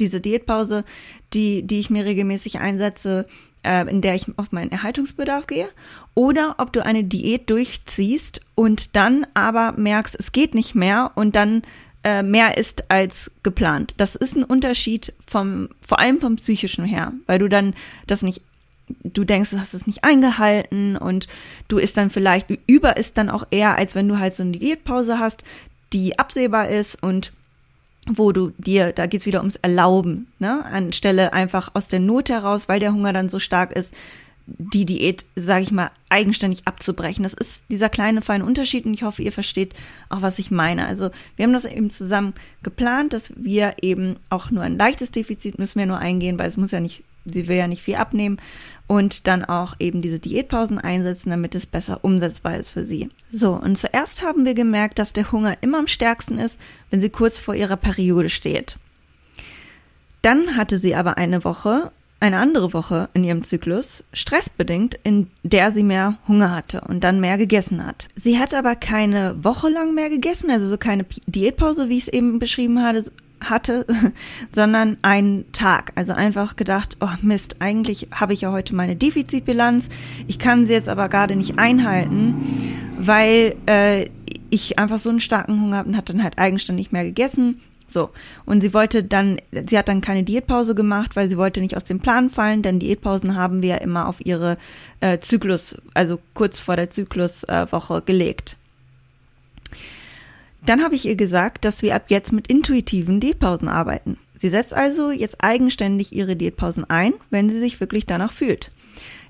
diese Diätpause, die, die ich mir regelmäßig einsetze, äh, in der ich auf meinen Erhaltungsbedarf gehe, oder ob du eine Diät durchziehst und dann aber merkst, es geht nicht mehr und dann äh, mehr ist als geplant. Das ist ein Unterschied vom, vor allem vom psychischen her, weil du dann das nicht du denkst, du hast es nicht eingehalten und du isst dann vielleicht, über ist dann auch eher, als wenn du halt so eine Diätpause hast, die absehbar ist und wo du dir, da geht's wieder ums Erlauben, ne? Anstelle einfach aus der Not heraus, weil der Hunger dann so stark ist, die Diät, sage ich mal, eigenständig abzubrechen. Das ist dieser kleine feine Unterschied und ich hoffe, ihr versteht auch, was ich meine. Also wir haben das eben zusammen geplant, dass wir eben auch nur ein leichtes Defizit müssen wir nur eingehen, weil es muss ja nicht sie will ja nicht viel abnehmen und dann auch eben diese Diätpausen einsetzen, damit es besser umsetzbar ist für sie. So, und zuerst haben wir gemerkt, dass der Hunger immer am stärksten ist, wenn sie kurz vor ihrer Periode steht. Dann hatte sie aber eine Woche, eine andere Woche in ihrem Zyklus, stressbedingt, in der sie mehr Hunger hatte und dann mehr gegessen hat. Sie hat aber keine Woche lang mehr gegessen, also so keine Diätpause, wie ich es eben beschrieben hatte, hatte, *laughs* sondern einen Tag. Also einfach gedacht, oh Mist, eigentlich habe ich ja heute meine Defizitbilanz. Ich kann sie jetzt aber gerade nicht einhalten, weil äh, ich einfach so einen starken Hunger habe und hat dann halt eigenständig mehr gegessen. So. Und sie wollte dann, sie hat dann keine Diätpause gemacht, weil sie wollte nicht aus dem Plan fallen, denn Diätpausen haben wir ja immer auf ihre äh, Zyklus, also kurz vor der Zykluswoche äh, gelegt. Dann habe ich ihr gesagt, dass wir ab jetzt mit intuitiven Diätpausen arbeiten. Sie setzt also jetzt eigenständig ihre Diätpausen ein, wenn sie sich wirklich danach fühlt.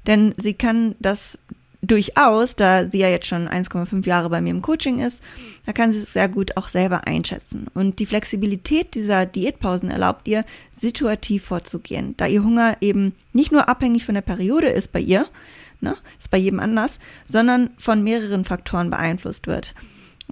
Denn sie kann das durchaus, da sie ja jetzt schon 1,5 Jahre bei mir im Coaching ist, da kann sie es sehr gut auch selber einschätzen. Und die Flexibilität dieser Diätpausen erlaubt ihr, situativ vorzugehen, da ihr Hunger eben nicht nur abhängig von der Periode ist bei ihr, ne, ist bei jedem anders, sondern von mehreren Faktoren beeinflusst wird.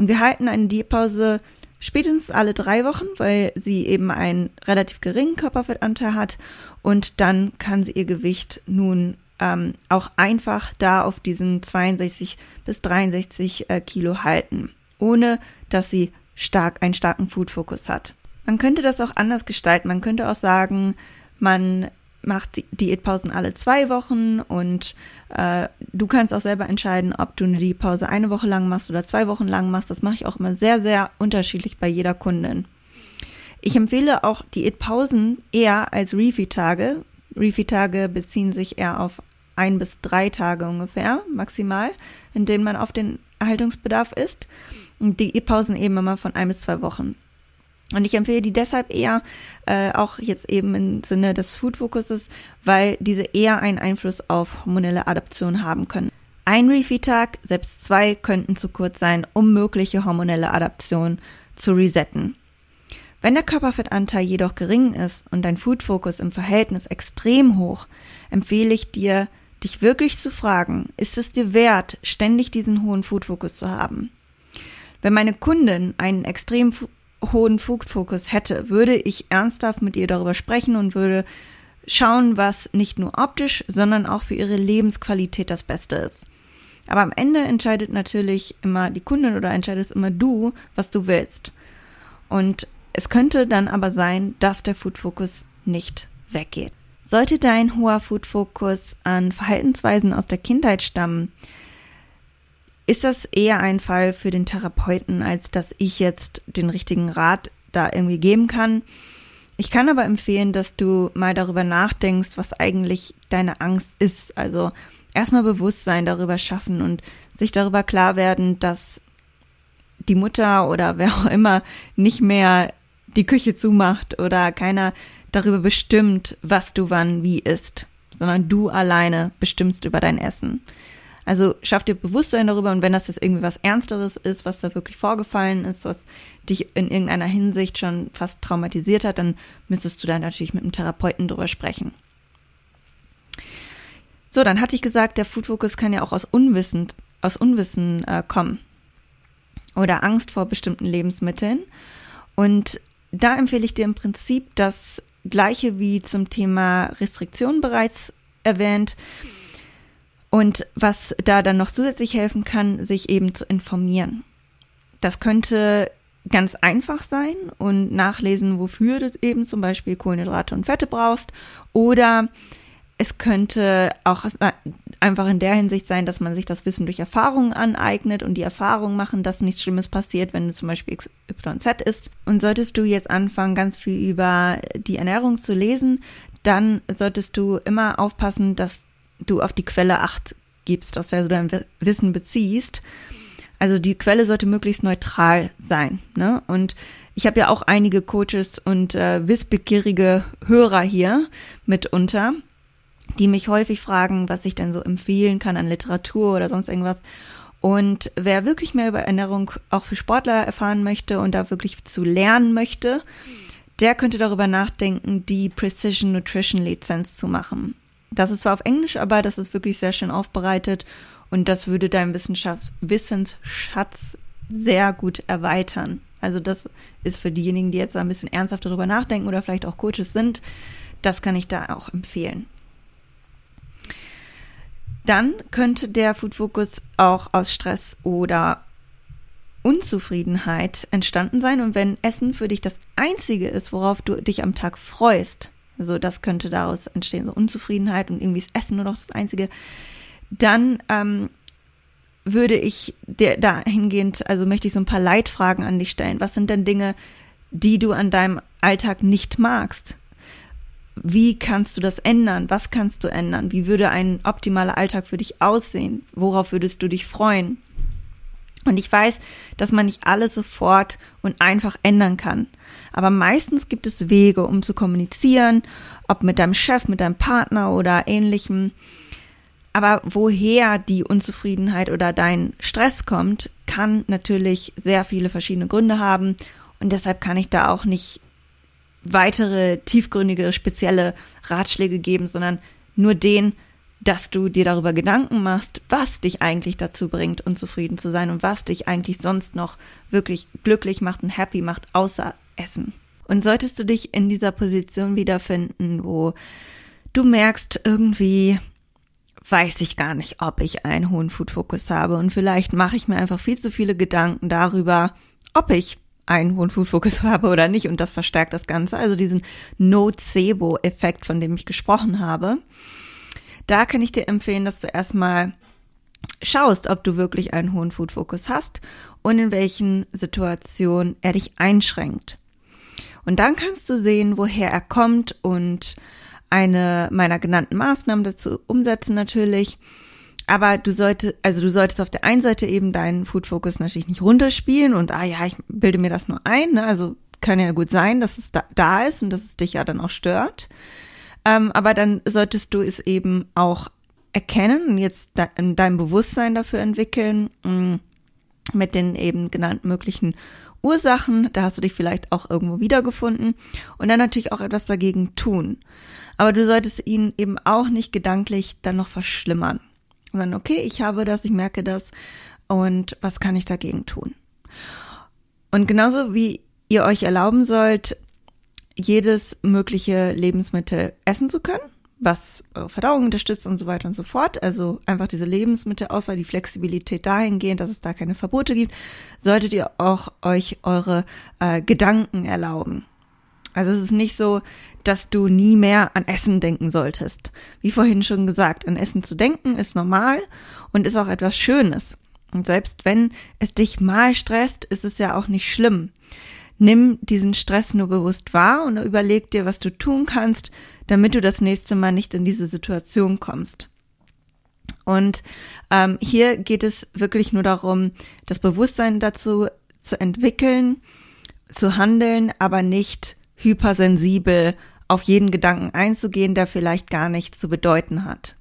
Und wir halten eine Diätpause spätestens alle drei Wochen, weil sie eben einen relativ geringen Körperfettanteil hat und dann kann sie ihr Gewicht nun ähm, auch einfach da auf diesen 62 bis 63 äh, Kilo halten, ohne dass sie stark einen starken Food-Fokus hat. Man könnte das auch anders gestalten. Man könnte auch sagen, man macht Diätpausen alle zwei Wochen und äh, du kannst auch selber entscheiden, ob du eine Diätpause eine Woche lang machst oder zwei Wochen lang machst. Das mache ich auch immer sehr, sehr unterschiedlich bei jeder Kundin. Ich empfehle auch Diätpausen eher als Refeed-Tage. Refeed-Tage beziehen sich eher auf ein bis drei Tage ungefähr, maximal, in denen man auf den Erhaltungsbedarf ist. Und Diätpausen eben immer von ein bis zwei Wochen. Und ich empfehle die deshalb eher, äh, auch jetzt eben im Sinne des Food-Fokuses, weil diese eher einen Einfluss auf hormonelle Adaption haben können. Ein Refeed-Tag, selbst zwei könnten zu kurz sein, um mögliche hormonelle Adaption zu resetten. Wenn der Körperfettanteil jedoch gering ist und dein Food-Fokus im Verhältnis extrem hoch, empfehle ich dir, dich wirklich zu fragen, ist es dir wert, ständig diesen hohen Food-Fokus zu haben? Wenn meine Kundin einen extrem hohen Fokus hätte, würde ich ernsthaft mit ihr darüber sprechen und würde schauen, was nicht nur optisch, sondern auch für ihre Lebensqualität das Beste ist. Aber am Ende entscheidet natürlich immer die Kundin oder entscheidest immer du, was du willst. Und es könnte dann aber sein, dass der Food-Fokus nicht weggeht. Sollte dein hoher Food-Fokus an Verhaltensweisen aus der Kindheit stammen, ist das eher ein Fall für den Therapeuten, als dass ich jetzt den richtigen Rat da irgendwie geben kann. Ich kann aber empfehlen, dass du mal darüber nachdenkst, was eigentlich deine Angst ist. Also erstmal Bewusstsein darüber schaffen und sich darüber klar werden, dass die Mutter oder *laughs* wer auch immer nicht mehr die Küche zumacht oder keiner darüber bestimmt, was du wann wie isst, sondern du alleine bestimmst über dein Essen. Also schaff dir Bewusstsein darüber und wenn das jetzt irgendwie was Ernsteres ist, was da wirklich vorgefallen ist, was dich in irgendeiner Hinsicht schon fast traumatisiert hat, dann müsstest du da natürlich mit einem Therapeuten drüber sprechen. So, dann hatte ich gesagt, der Food Focus kann ja auch aus Unwissen, aus Unwissen äh, kommen oder Angst vor bestimmten Lebensmitteln. Und da empfehle ich dir im Prinzip das Gleiche wie zum Thema Restriktion bereits erwähnt. Und was da dann noch zusätzlich helfen kann, sich eben zu informieren. Das könnte ganz einfach sein und nachlesen, wofür du eben zum Beispiel Kohlenhydrate und Fette brauchst. Oder es könnte auch einfach in der Hinsicht sein, dass man sich das Wissen durch Erfahrungen aneignet und die Erfahrung machen, dass nichts Schlimmes passiert, wenn du zum Beispiel XYZ isst. Und solltest du jetzt anfangen, ganz viel über die Ernährung zu lesen, dann solltest du immer aufpassen, dass du auf die Quelle Acht gibst, aus der du dein Wissen beziehst. Also die Quelle sollte möglichst neutral sein. Ne? Und ich habe ja auch einige Coaches und äh, wissbegierige Hörer hier mitunter, die mich häufig fragen, was ich denn so empfehlen kann an Literatur oder sonst irgendwas. Und wer wirklich mehr über Ernährung auch für Sportler erfahren möchte und da wirklich zu lernen möchte, der könnte darüber nachdenken, die Precision Nutrition Lizenz zu machen. Das ist zwar auf Englisch, aber das ist wirklich sehr schön aufbereitet und das würde deinen Wissenschafts Wissensschatz sehr gut erweitern. Also das ist für diejenigen, die jetzt ein bisschen ernsthaft darüber nachdenken oder vielleicht auch Coaches sind, das kann ich da auch empfehlen. Dann könnte der Food Focus auch aus Stress oder Unzufriedenheit entstanden sein. Und wenn Essen für dich das Einzige ist, worauf du dich am Tag freust, also das könnte daraus entstehen, so Unzufriedenheit und irgendwie ist Essen nur noch das Einzige, dann ähm, würde ich dir dahingehend, also möchte ich so ein paar Leitfragen an dich stellen. Was sind denn Dinge, die du an deinem Alltag nicht magst? Wie kannst du das ändern? Was kannst du ändern? Wie würde ein optimaler Alltag für dich aussehen? Worauf würdest du dich freuen? Und ich weiß, dass man nicht alles sofort und einfach ändern kann. Aber meistens gibt es Wege, um zu kommunizieren, ob mit deinem Chef, mit deinem Partner oder ähnlichem. Aber woher die Unzufriedenheit oder dein Stress kommt, kann natürlich sehr viele verschiedene Gründe haben. Und deshalb kann ich da auch nicht weitere tiefgründige, spezielle Ratschläge geben, sondern nur den, dass du dir darüber Gedanken machst, was dich eigentlich dazu bringt, unzufrieden zu sein und was dich eigentlich sonst noch wirklich glücklich macht und happy macht, außer Essen. Und solltest du dich in dieser Position wiederfinden, wo du merkst, irgendwie weiß ich gar nicht, ob ich einen hohen Food-Fokus habe und vielleicht mache ich mir einfach viel zu viele Gedanken darüber, ob ich einen hohen Food-Fokus *laughs* habe oder nicht und das verstärkt das Ganze. Also diesen Nocebo-Effekt, von dem ich gesprochen habe. Da kann ich dir empfehlen, dass du erstmal schaust, ob du wirklich einen hohen Food-Fokus hast und in welchen Situationen er dich einschränkt. Und dann kannst du sehen, woher er kommt und eine meiner genannten Maßnahmen dazu umsetzen natürlich. Aber du solltest, also du solltest auf der einen Seite eben deinen Food Focus natürlich nicht runterspielen und ah ja, ich bilde mir das nur ein. Ne? Also kann ja gut sein, dass es da, da ist und dass es dich ja dann auch stört. Ähm, aber dann solltest du es eben auch erkennen und jetzt de dein Bewusstsein dafür entwickeln mm, mit den eben genannten möglichen Ursachen. Da hast du dich vielleicht auch irgendwo wiedergefunden und dann natürlich auch etwas dagegen tun. Aber du solltest ihn eben auch nicht gedanklich dann noch verschlimmern. Dann, okay, ich habe das, ich merke das und was kann ich dagegen tun? Und genauso wie ihr euch erlauben sollt, jedes mögliche Lebensmittel essen zu können, was eure Verdauung unterstützt und so weiter und so fort. Also einfach diese Lebensmittelauswahl, die Flexibilität dahingehend, dass es da keine Verbote gibt, solltet ihr auch euch eure äh, Gedanken erlauben. Also es ist nicht so, dass du nie mehr an Essen denken solltest. Wie vorhin schon gesagt, an Essen zu denken ist normal und ist auch etwas Schönes. Und selbst wenn es dich mal stresst, ist es ja auch nicht schlimm. Nimm diesen Stress nur bewusst wahr und überleg dir, was du tun kannst, damit du das nächste Mal nicht in diese Situation kommst. Und ähm, hier geht es wirklich nur darum, das Bewusstsein dazu zu entwickeln, zu handeln, aber nicht hypersensibel auf jeden Gedanken einzugehen, der vielleicht gar nichts zu bedeuten hat.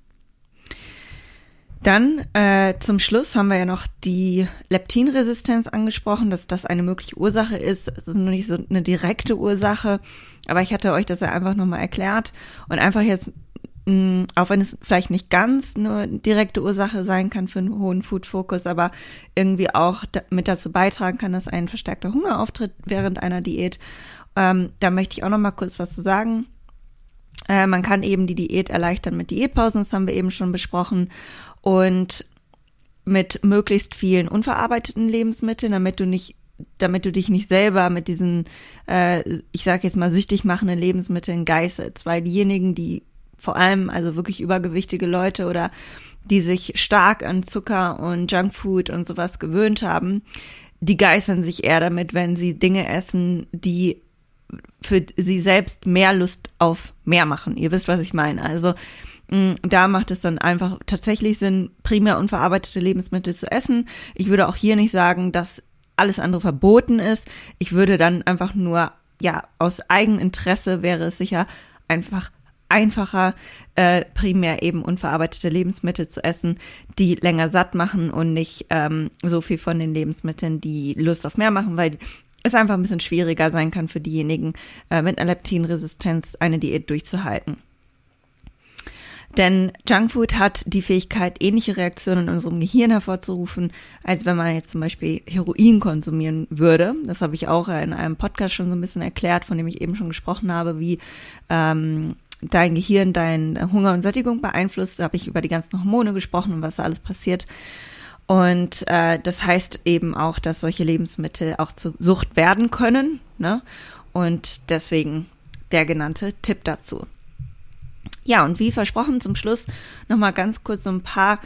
Dann äh, zum Schluss haben wir ja noch die Leptinresistenz angesprochen, dass das eine mögliche Ursache ist. Es ist nur nicht so eine direkte Ursache, aber ich hatte euch das ja einfach nochmal erklärt und einfach jetzt, mh, mm, auch wenn es vielleicht nicht ganz eine direkte Ursache sein kann für einen hohen Food-Fokus, aber irgendwie auch mit dazu beitragen kann, dass ein verstärkter Hunger auftritt während einer Diät ähm, da möchte ich auch noch mal kurz was zu sagen. Äh, man kann eben die Diät erleichtern mit Diätpausen, das haben wir eben schon besprochen. Und mit möglichst vielen unverarbeiteten Lebensmitteln, damit du nicht damit du dich nicht selber mit diesen, äh, ich sage jetzt mal, süchtig machenden Lebensmitteln geißelst, weil diejenigen, die vor allem also wirklich übergewichtige Leute oder die sich stark an Zucker und Junkfood und sowas gewöhnt haben, die geißeln sich eher damit, wenn sie Dinge essen, die für sie selbst mehr Lust auf mehr machen. Ihr wisst, was ich meine. Also da macht es dann einfach tatsächlich Sinn, primär unverarbeitete Lebensmittel zu essen. Ich würde auch hier nicht sagen, dass alles andere verboten ist. Ich würde dann einfach nur, ja, aus Eigeninteresse wäre es sicher einfach einfacher, äh, primär eben unverarbeitete Lebensmittel zu essen, die länger satt machen und nicht ähm, so viel von den Lebensmitteln, die Lust auf mehr machen, weil es einfach ein bisschen schwieriger sein kann für diejenigen äh, mit einer Leptinresistenz eine Diät durchzuhalten. Denn Junkfood hat die Fähigkeit, ähnliche Reaktionen in unserem Gehirn hervorzurufen, als wenn man jetzt zum Beispiel Heroin konsumieren würde. Das habe ich auch in einem Podcast schon so ein bisschen erklärt, von dem ich eben schon gesprochen habe, wie ähm, dein Gehirn dein Hunger und Sättigung beeinflusst. Da habe ich über die ganzen Hormone gesprochen und was da alles passiert. Und äh, das heißt eben auch, dass solche Lebensmittel auch zur Sucht werden können. Ne? Und deswegen der genannte Tipp dazu. Ja, und wie versprochen zum Schluss nochmal ganz kurz so ein paar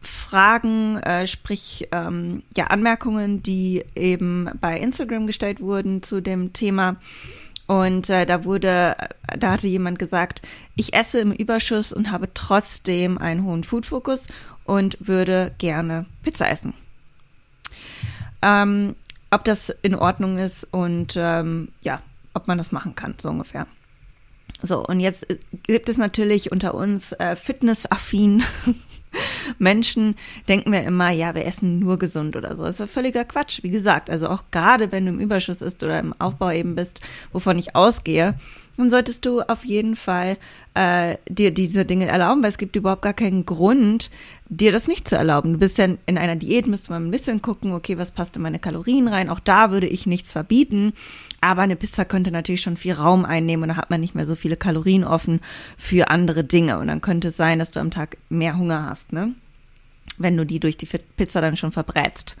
Fragen, äh, sprich ähm, ja Anmerkungen, die eben bei Instagram gestellt wurden zu dem Thema. Und äh, da wurde, da hatte jemand gesagt, ich esse im Überschuss und habe trotzdem einen hohen Food-Fokus und würde gerne Pizza essen. Ähm, ob das in Ordnung ist und ähm, ja, ob man das machen kann, so ungefähr. So, und jetzt äh, gibt es natürlich unter uns äh, fitnessaffin *laughs* Menschen, denken wir immer, ja, wir essen nur gesund oder so. Das ist ja völliger Quatsch. Wie gesagt, also auch gerade wenn du im Überschuss ist oder im Aufbau eben bist, wovon ich ausgehe, dann solltest du auf jeden Fall äh, dir diese Dinge erlauben, weil es gibt überhaupt gar keinen Grund, dir das nicht zu erlauben. Du bist ja in einer Diät, müsste man ein bisschen gucken, okay, was passt in meine Kalorien rein? Auch da würde ich nichts verbieten. Aber eine Pizza könnte natürlich schon viel Raum einnehmen und da hat man nicht mehr so viele Kalorien offen für andere Dinge. Und dann könnte es sein, dass du am Tag mehr Hunger hast, ne? Wenn du die durch die Pizza dann schon verbrätst.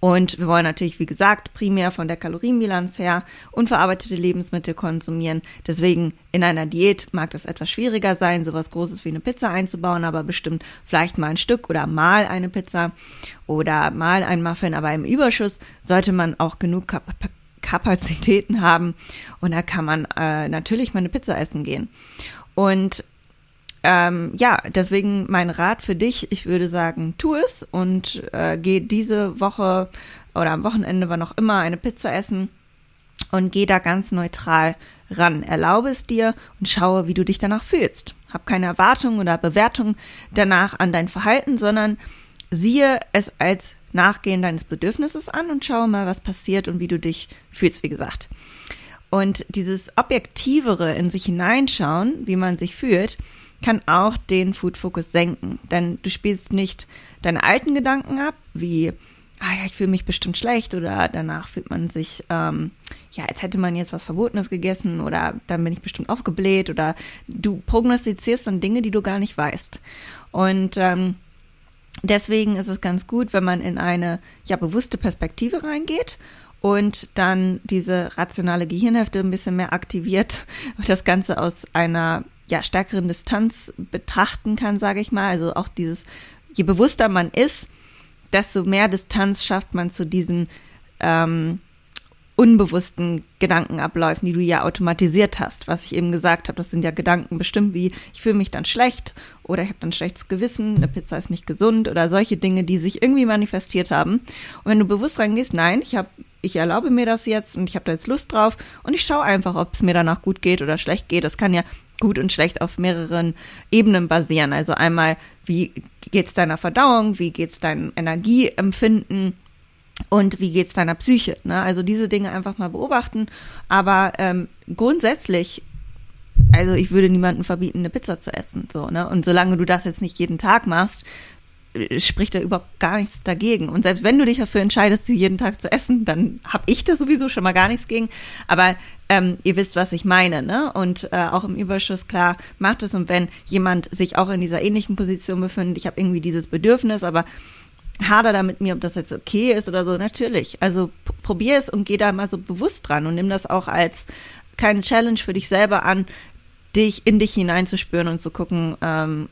Und wir wollen natürlich, wie gesagt, primär von der Kalorienbilanz her unverarbeitete Lebensmittel konsumieren. Deswegen in einer Diät mag das etwas schwieriger sein, sowas Großes wie eine Pizza einzubauen, aber bestimmt vielleicht mal ein Stück oder mal eine Pizza oder mal ein Muffin. Aber im Überschuss sollte man auch genug Kap Kapazitäten haben und da kann man äh, natürlich mal eine Pizza essen gehen. Und ähm, ja, deswegen mein Rat für dich, ich würde sagen, tu es und äh, geh diese Woche oder am Wochenende, wann auch immer, eine Pizza essen und geh da ganz neutral ran. Erlaube es dir und schaue, wie du dich danach fühlst. Hab keine Erwartung oder Bewertung danach an dein Verhalten, sondern siehe es als Nachgehen deines Bedürfnisses an und schaue mal, was passiert und wie du dich fühlst, wie gesagt. Und dieses objektivere in sich hineinschauen, wie man sich fühlt, kann auch den Food Focus senken. Denn du spielst nicht deine alten Gedanken ab, wie, ah ja, ich fühle mich bestimmt schlecht oder danach fühlt man sich, ähm, ja, als hätte man jetzt was Verbotenes gegessen oder dann bin ich bestimmt aufgebläht oder du prognostizierst dann Dinge, die du gar nicht weißt. Und ähm, deswegen ist es ganz gut, wenn man in eine ja bewusste Perspektive reingeht und dann diese rationale Gehirnhälfte ein bisschen mehr aktiviert und *laughs* das Ganze aus einer ja, stärkeren Distanz betrachten kann, sage ich mal. Also auch dieses, je bewusster man ist, desto mehr Distanz schafft man zu diesen ähm, unbewussten Gedankenabläufen, die du ja automatisiert hast. Was ich eben gesagt habe, das sind ja Gedanken bestimmt wie, ich fühle mich dann schlecht oder ich habe dann schlechtes Gewissen, eine Pizza ist nicht gesund oder solche Dinge, die sich irgendwie manifestiert haben. Und wenn du bewusst reingehst, nein, ich habe ich erlaube mir das jetzt und ich habe da jetzt Lust drauf und ich schaue einfach, ob es mir danach gut geht oder schlecht geht. Das kann ja gut und schlecht auf mehreren Ebenen basieren. Also einmal, wie geht's deiner Verdauung, wie geht's deinem Energieempfinden und wie geht's deiner Psyche. Ne? Also diese Dinge einfach mal beobachten. Aber ähm, grundsätzlich also ich würde niemandem verbieten, eine Pizza zu essen, so, ne? Und solange du das jetzt nicht jeden Tag machst, spricht da überhaupt gar nichts dagegen. Und selbst wenn du dich dafür entscheidest, sie jeden Tag zu essen, dann habe ich da sowieso schon mal gar nichts gegen. Aber ähm, ihr wisst, was ich meine, ne? Und äh, auch im Überschuss, klar, macht es. Und wenn jemand sich auch in dieser ähnlichen Position befindet, ich habe irgendwie dieses Bedürfnis, aber hader da mit mir, ob das jetzt okay ist oder so, natürlich. Also probier es und geh da mal so bewusst dran und nimm das auch als keine Challenge für dich selber an, dich in dich hineinzuspüren und zu gucken, ähm,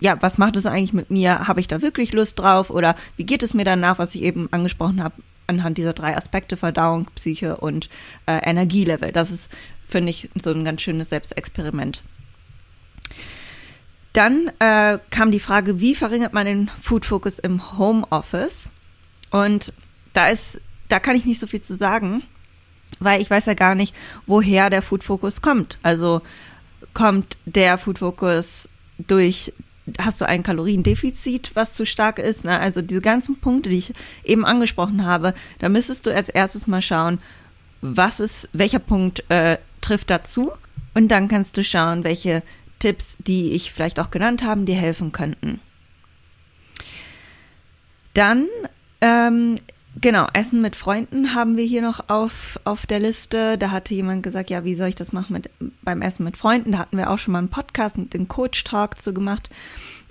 ja, was macht es eigentlich mit mir? Habe ich da wirklich Lust drauf? Oder wie geht es mir danach, was ich eben angesprochen habe, anhand dieser drei Aspekte, Verdauung, Psyche und äh, Energielevel? Das ist, finde ich, so ein ganz schönes Selbstexperiment. Dann äh, kam die Frage, wie verringert man den Food Focus im Homeoffice? Und da ist, da kann ich nicht so viel zu sagen, weil ich weiß ja gar nicht, woher der Food Focus kommt. Also kommt der Food Focus durch hast du ein Kaloriendefizit, was zu stark ist? Ne? Also diese ganzen Punkte, die ich eben angesprochen habe, da müsstest du als erstes mal schauen, was ist, welcher Punkt äh, trifft dazu und dann kannst du schauen, welche Tipps, die ich vielleicht auch genannt habe, dir helfen könnten. Dann ähm, Genau, Essen mit Freunden haben wir hier noch auf, auf der Liste. Da hatte jemand gesagt, ja, wie soll ich das machen mit, beim Essen mit Freunden? Da hatten wir auch schon mal einen Podcast mit dem Coach Talk zu gemacht,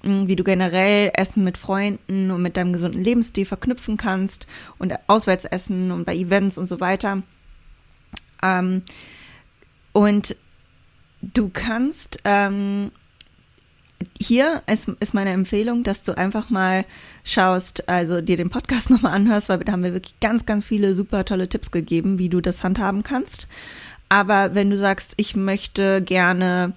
hm, wie du generell Essen mit Freunden und mit deinem gesunden Lebensstil verknüpfen kannst und Auswärtsessen und bei Events und so weiter. Ähm, und du kannst ähm, hier ist, ist meine Empfehlung, dass du einfach mal schaust, also dir den Podcast *laughs* nochmal anhörst, weil da haben wir wirklich ganz, ganz viele super tolle Tipps gegeben, wie du das handhaben kannst. Aber wenn du sagst, ich möchte gerne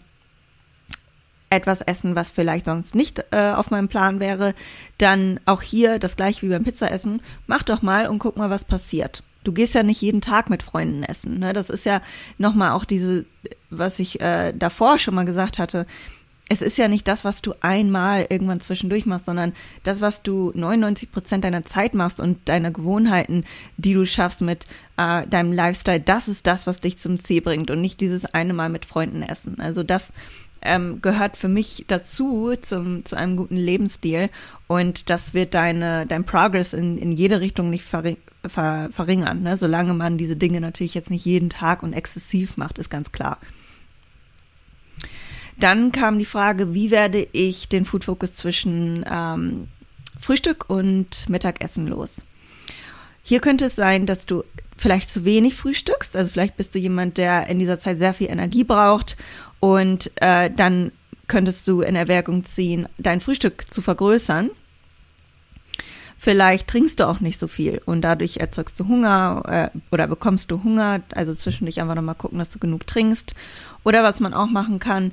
etwas essen, was vielleicht sonst nicht äh, auf meinem Plan wäre, dann auch hier das gleiche wie beim Pizzaessen. Mach doch mal und guck mal, was passiert. Du gehst ja nicht jeden Tag mit Freunden essen. Ne? Das ist ja nochmal auch diese, was ich äh, davor schon mal gesagt hatte es ist ja nicht das, was du einmal irgendwann zwischendurch machst, sondern das, was du 99 Prozent deiner Zeit machst und deiner Gewohnheiten, die du schaffst mit äh, deinem Lifestyle, das ist das, was dich zum Ziel bringt und nicht dieses eine Mal mit Freunden essen. Also das ähm, gehört für mich dazu, zum, zu einem guten Lebensstil und das wird deine, dein Progress in, in jede Richtung nicht verring ver verringern, ne? solange man diese Dinge natürlich jetzt nicht jeden Tag und exzessiv macht, ist ganz klar. Dann kam die Frage, wie werde ich den Food Focus zwischen ähm, Frühstück und Mittagessen los? Hier könnte es sein, dass du vielleicht zu wenig frühstückst. Also vielleicht bist du jemand, der in dieser Zeit sehr viel Energie braucht und äh, dann könntest du in Erwägung ziehen, dein Frühstück zu vergrößern. Vielleicht trinkst du auch nicht so viel und dadurch erzeugst du Hunger äh, oder bekommst du Hunger. Also zwischendurch einfach nochmal gucken, dass du genug trinkst. Oder was man auch machen kann,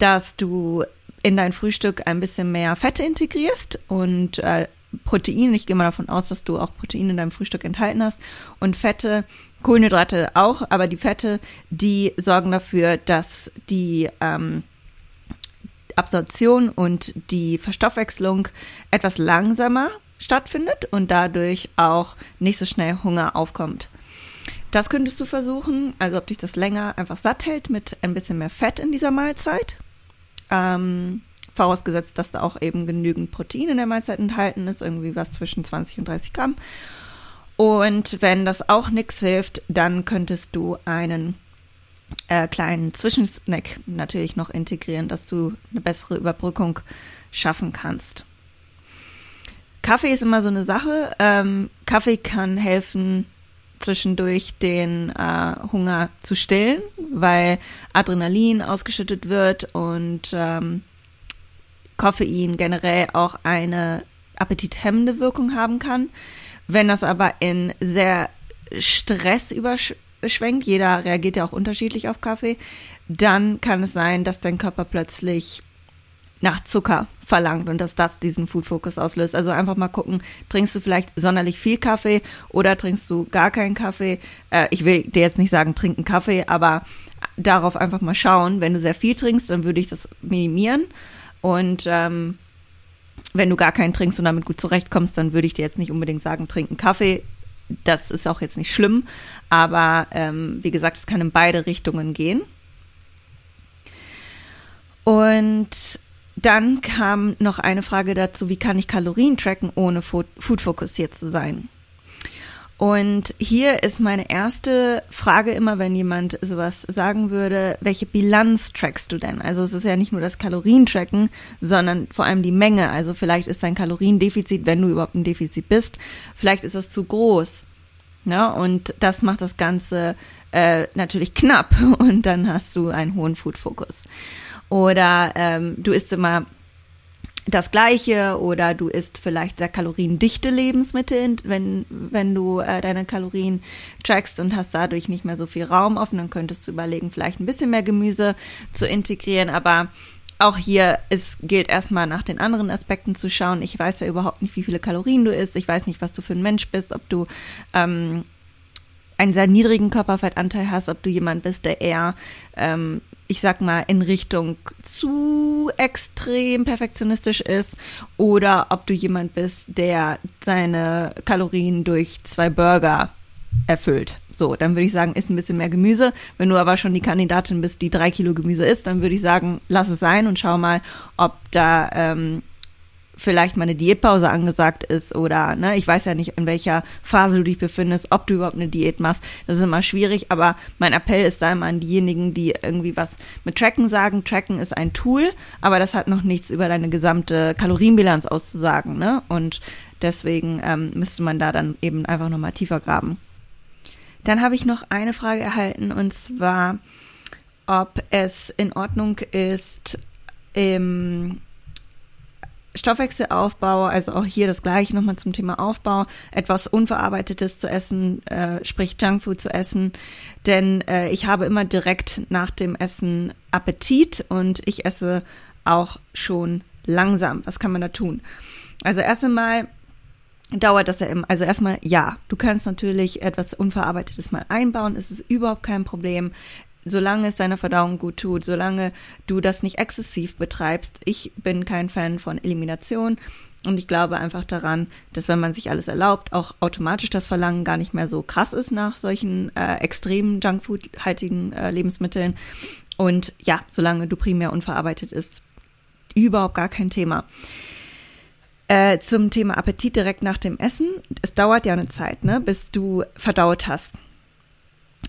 dass du in dein Frühstück ein bisschen mehr Fette integrierst und äh, Protein. Ich gehe mal davon aus, dass du auch Protein in deinem Frühstück enthalten hast. Und Fette, Kohlenhydrate auch, aber die Fette, die sorgen dafür, dass die ähm, Absorption und die Verstoffwechslung etwas langsamer stattfindet und dadurch auch nicht so schnell Hunger aufkommt. Das könntest du versuchen, also ob dich das länger einfach satt hält mit ein bisschen mehr Fett in dieser Mahlzeit. Ähm, vorausgesetzt, dass da auch eben genügend Protein in der Mahlzeit enthalten ist, irgendwie was zwischen 20 und 30 Gramm. Und wenn das auch nichts hilft, dann könntest du einen äh, kleinen Zwischensnack natürlich noch integrieren, dass du eine bessere Überbrückung schaffen kannst. Kaffee ist immer so eine Sache. Ähm, Kaffee kann helfen, zwischendurch den äh, Hunger zu stillen, weil Adrenalin ausgeschüttet wird und ähm, Koffein generell auch eine appetithemmende Wirkung haben kann. Wenn das aber in sehr Stress überschwenkt, jeder reagiert ja auch unterschiedlich auf Kaffee, dann kann es sein, dass dein Körper plötzlich nach Zucker verlangt und dass das diesen Food Focus auslöst. Also einfach mal gucken, trinkst du vielleicht sonderlich viel Kaffee oder trinkst du gar keinen Kaffee? Äh, ich will dir jetzt nicht sagen, trinken Kaffee, aber darauf einfach mal schauen. Wenn du sehr viel trinkst, dann würde ich das minimieren. Und ähm, wenn du gar keinen trinkst und damit gut zurechtkommst, dann würde ich dir jetzt nicht unbedingt sagen, trinken Kaffee. Das ist auch jetzt nicht schlimm, aber ähm, wie gesagt, es kann in beide Richtungen gehen. Und dann kam noch eine Frage dazu, wie kann ich Kalorien tracken, ohne Food fokussiert zu sein? Und hier ist meine erste Frage immer, wenn jemand sowas sagen würde, welche Bilanz trackst du denn? Also es ist ja nicht nur das Kalorientracken, sondern vor allem die Menge. Also vielleicht ist dein Kaloriendefizit, wenn du überhaupt ein Defizit bist, vielleicht ist es zu groß. Ja, und das macht das Ganze äh, natürlich knapp *laughs* und dann hast du einen hohen Food-Fokus. Oder ähm, du isst immer das Gleiche oder du isst vielleicht sehr kaloriendichte Lebensmittel, wenn, wenn du äh, deine Kalorien trackst und hast dadurch nicht mehr so viel Raum offen, dann könntest du überlegen, vielleicht ein bisschen mehr Gemüse zu integrieren. Aber auch hier es gilt erstmal nach den anderen Aspekten zu schauen. Ich weiß ja überhaupt nicht, wie viele Kalorien du isst. Ich weiß nicht, was du für ein Mensch bist, ob du ähm, einen sehr niedrigen Körperfettanteil hast, ob du jemand bist, der eher, ähm, ich sag mal, in Richtung zu extrem perfektionistisch ist oder ob du jemand bist, der seine Kalorien durch zwei Burger erfüllt. So, dann würde ich sagen, isst ein bisschen mehr Gemüse. Wenn du aber schon die Kandidatin bist, die drei Kilo Gemüse isst, dann würde ich sagen, lass es sein und schau mal, ob da ähm, vielleicht mal eine Diätpause angesagt ist oder, ne, ich weiß ja nicht, in welcher Phase du dich befindest, ob du überhaupt eine Diät machst. Das ist immer schwierig, aber mein Appell ist da immer an diejenigen, die irgendwie was mit Tracken sagen. Tracken ist ein Tool, aber das hat noch nichts über deine gesamte Kalorienbilanz auszusagen, ne? Und deswegen ähm, müsste man da dann eben einfach nochmal tiefer graben. Dann habe ich noch eine Frage erhalten und zwar, ob es in Ordnung ist, im Stoffwechselaufbau, also auch hier das gleiche nochmal zum Thema Aufbau, etwas Unverarbeitetes zu essen, äh, sprich Junkfood zu essen, denn äh, ich habe immer direkt nach dem Essen Appetit und ich esse auch schon langsam. Was kann man da tun? Also erst einmal dauert das ja immer, also erstmal ja, du kannst natürlich etwas Unverarbeitetes mal einbauen, es ist überhaupt kein Problem solange es deiner Verdauung gut tut, solange du das nicht exzessiv betreibst. Ich bin kein Fan von Elimination und ich glaube einfach daran, dass wenn man sich alles erlaubt, auch automatisch das Verlangen gar nicht mehr so krass ist nach solchen äh, extremen Junkfood-haltigen äh, Lebensmitteln. Und ja, solange du primär unverarbeitet isst, überhaupt gar kein Thema. Äh, zum Thema Appetit direkt nach dem Essen. Es dauert ja eine Zeit, ne, bis du verdaut hast.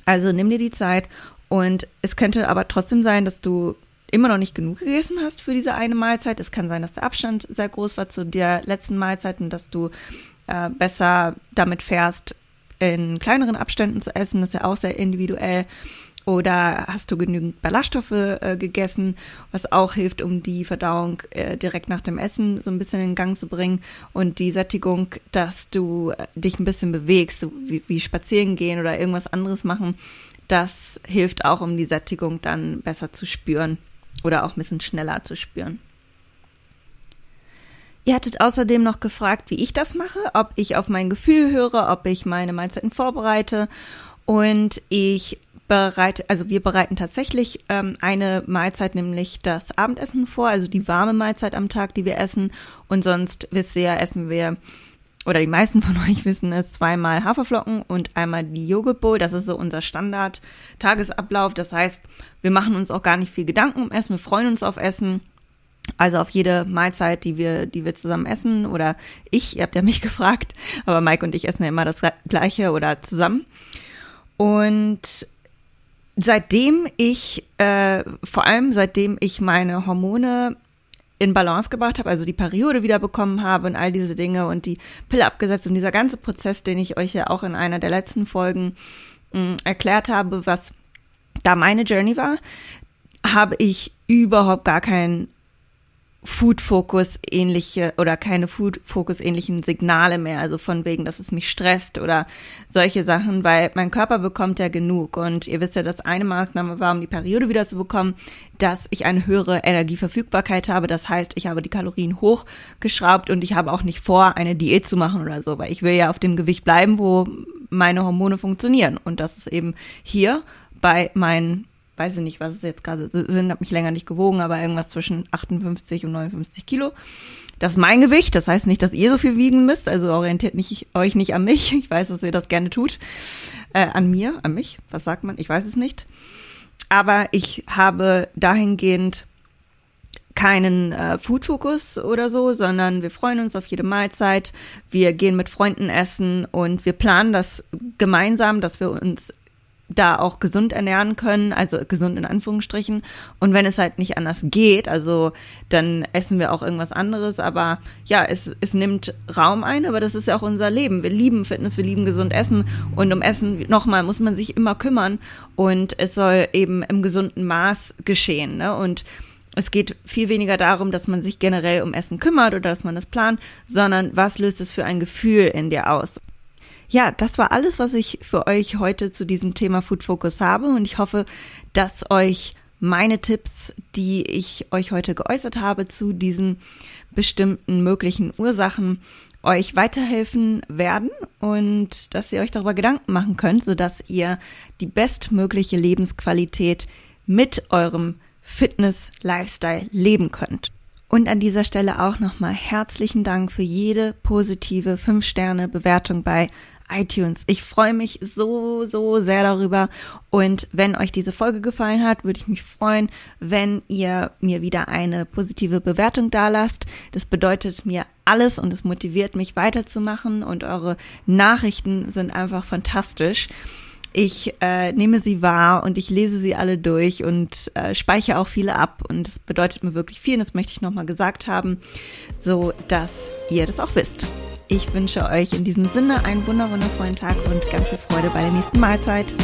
Also nimm dir die Zeit und es könnte aber trotzdem sein, dass du immer noch nicht genug gegessen hast für diese eine Mahlzeit. Es kann sein, dass der Abstand sehr groß war zu der letzten Mahlzeit und dass du äh, besser damit fährst, in kleineren Abständen zu essen. Das ist ja auch sehr individuell. Oder hast du genügend Ballaststoffe äh, gegessen, was auch hilft, um die Verdauung äh, direkt nach dem Essen so ein bisschen in Gang zu bringen und die Sättigung, dass du äh, dich ein bisschen bewegst, so wie, wie spazieren gehen oder irgendwas anderes machen, das hilft auch, um die Sättigung dann besser zu spüren oder auch ein bisschen schneller zu spüren. Ihr hattet außerdem noch gefragt, wie ich das mache, ob ich auf mein Gefühl höre, ob ich meine Mahlzeiten vorbereite. Und ich bereite, also wir bereiten tatsächlich ähm, eine Mahlzeit, nämlich das Abendessen vor, also die warme Mahlzeit am Tag, die wir essen. Und sonst wisst ihr ja, essen wir oder die meisten von *laughs* euch wissen es, zweimal Haferflocken und einmal die Joghurt Bowl. Das ist so unser Standard-Tagesablauf. Das heißt, wir machen uns auch gar nicht viel Gedanken um Essen. Wir freuen uns auf Essen. Also auf jede Mahlzeit, die wir, die wir zusammen essen oder ich, ihr habt ja mich *laughs* gefragt, aber Mike und ich essen ja immer das gleiche oder zusammen. Und seitdem ich, äh, vor allem seitdem ich meine Hormone in Balance gebracht habe, also die Periode wieder bekommen habe und all diese Dinge und die Pille abgesetzt und dieser ganze Prozess, den ich euch ja auch in einer der letzten Folgen mh, mm, erklärt habe, was da meine Journey war, habe ich überhaupt gar keinen Food-Focus ähnliche oder keine Food-Focus ähnlichen Signale mehr, also von wegen, dass es mich stresst oder solche Sachen, weil mein Körper bekommt ja genug. Und ihr wisst ja, dass eine Maßnahme war, um die Periode wieder zu bekommen, dass ich eine höhere Energieverfügbarkeit habe, das heißt, ich habe die Kalorien hochgeschraubt und ich habe auch nicht vor, eine Diät zu machen oder so, weil ich will ja auf dem Gewicht bleiben, wo meine Hormone funktionieren. Und das ist eben hier bei meinen weiß ich nicht, was es jetzt gerade sind, habe mich länger nicht gewogen, aber irgendwas zwischen 58 und 59 Kilo. Das ist mein Gewicht, das heißt nicht, dass ihr so viel wiegen müsst, also orientiert nicht, euch nicht an mich. *laughs* Ich weiß, dass ihr das gerne tut. Äh, an mir, an mich, was sagt man? Ich weiß es nicht. Aber ich habe dahingehend keinen äh, Food-Fokus oder so, sondern wir freuen uns auf jede Mahlzeit. Wir gehen mit Freunden essen und wir planen das gemeinsam, dass wir uns da auch gesund ernähren können, also gesund in Anführungsstrichen. Und wenn es halt nicht anders geht, also dann essen wir auch irgendwas anderes. Aber ja, es, es nimmt Raum ein, aber das ist ja auch unser Leben. Wir lieben Fitness, wir lieben gesund Essen. Und um Essen, nochmal, muss man sich immer kümmern. Und es soll eben im gesunden Maß geschehen. Ne? Und es geht viel weniger darum, dass man sich generell um Essen kümmert oder dass man das plant, sondern was löst es für ein Gefühl in dir aus? Ja, das war alles, was ich für euch heute zu diesem Thema Food Focus habe und ich hoffe, dass euch meine Tipps, die ich euch heute geäußert habe zu diesen bestimmten möglichen Ursachen euch weiterhelfen werden und dass ihr euch darüber Gedanken machen könnt, sodass ihr die bestmögliche Lebensqualität mit eurem Fitness-Lifestyle leben könnt. Und an dieser Stelle auch nochmal herzlichen Dank für jede positive 5-Sterne-Bewertung bei iTunes. Ich freue mich so, so sehr darüber. Und wenn euch diese Folge gefallen hat, würde ich mich freuen, wenn ihr mir wieder eine positive Bewertung dalasst. Das bedeutet mir alles und es motiviert mich weiterzumachen und eure Nachrichten sind einfach fantastisch. Ich äh, nehme sie wahr und ich lese sie alle durch und äh, speichere auch viele ab und das bedeutet mir wirklich viel und das möchte ich nochmal gesagt haben, so dass ihr das auch wisst. Ich wünsche euch in diesem Sinne einen wundervollen Tag und ganz viel Freude bei der nächsten Mahlzeit.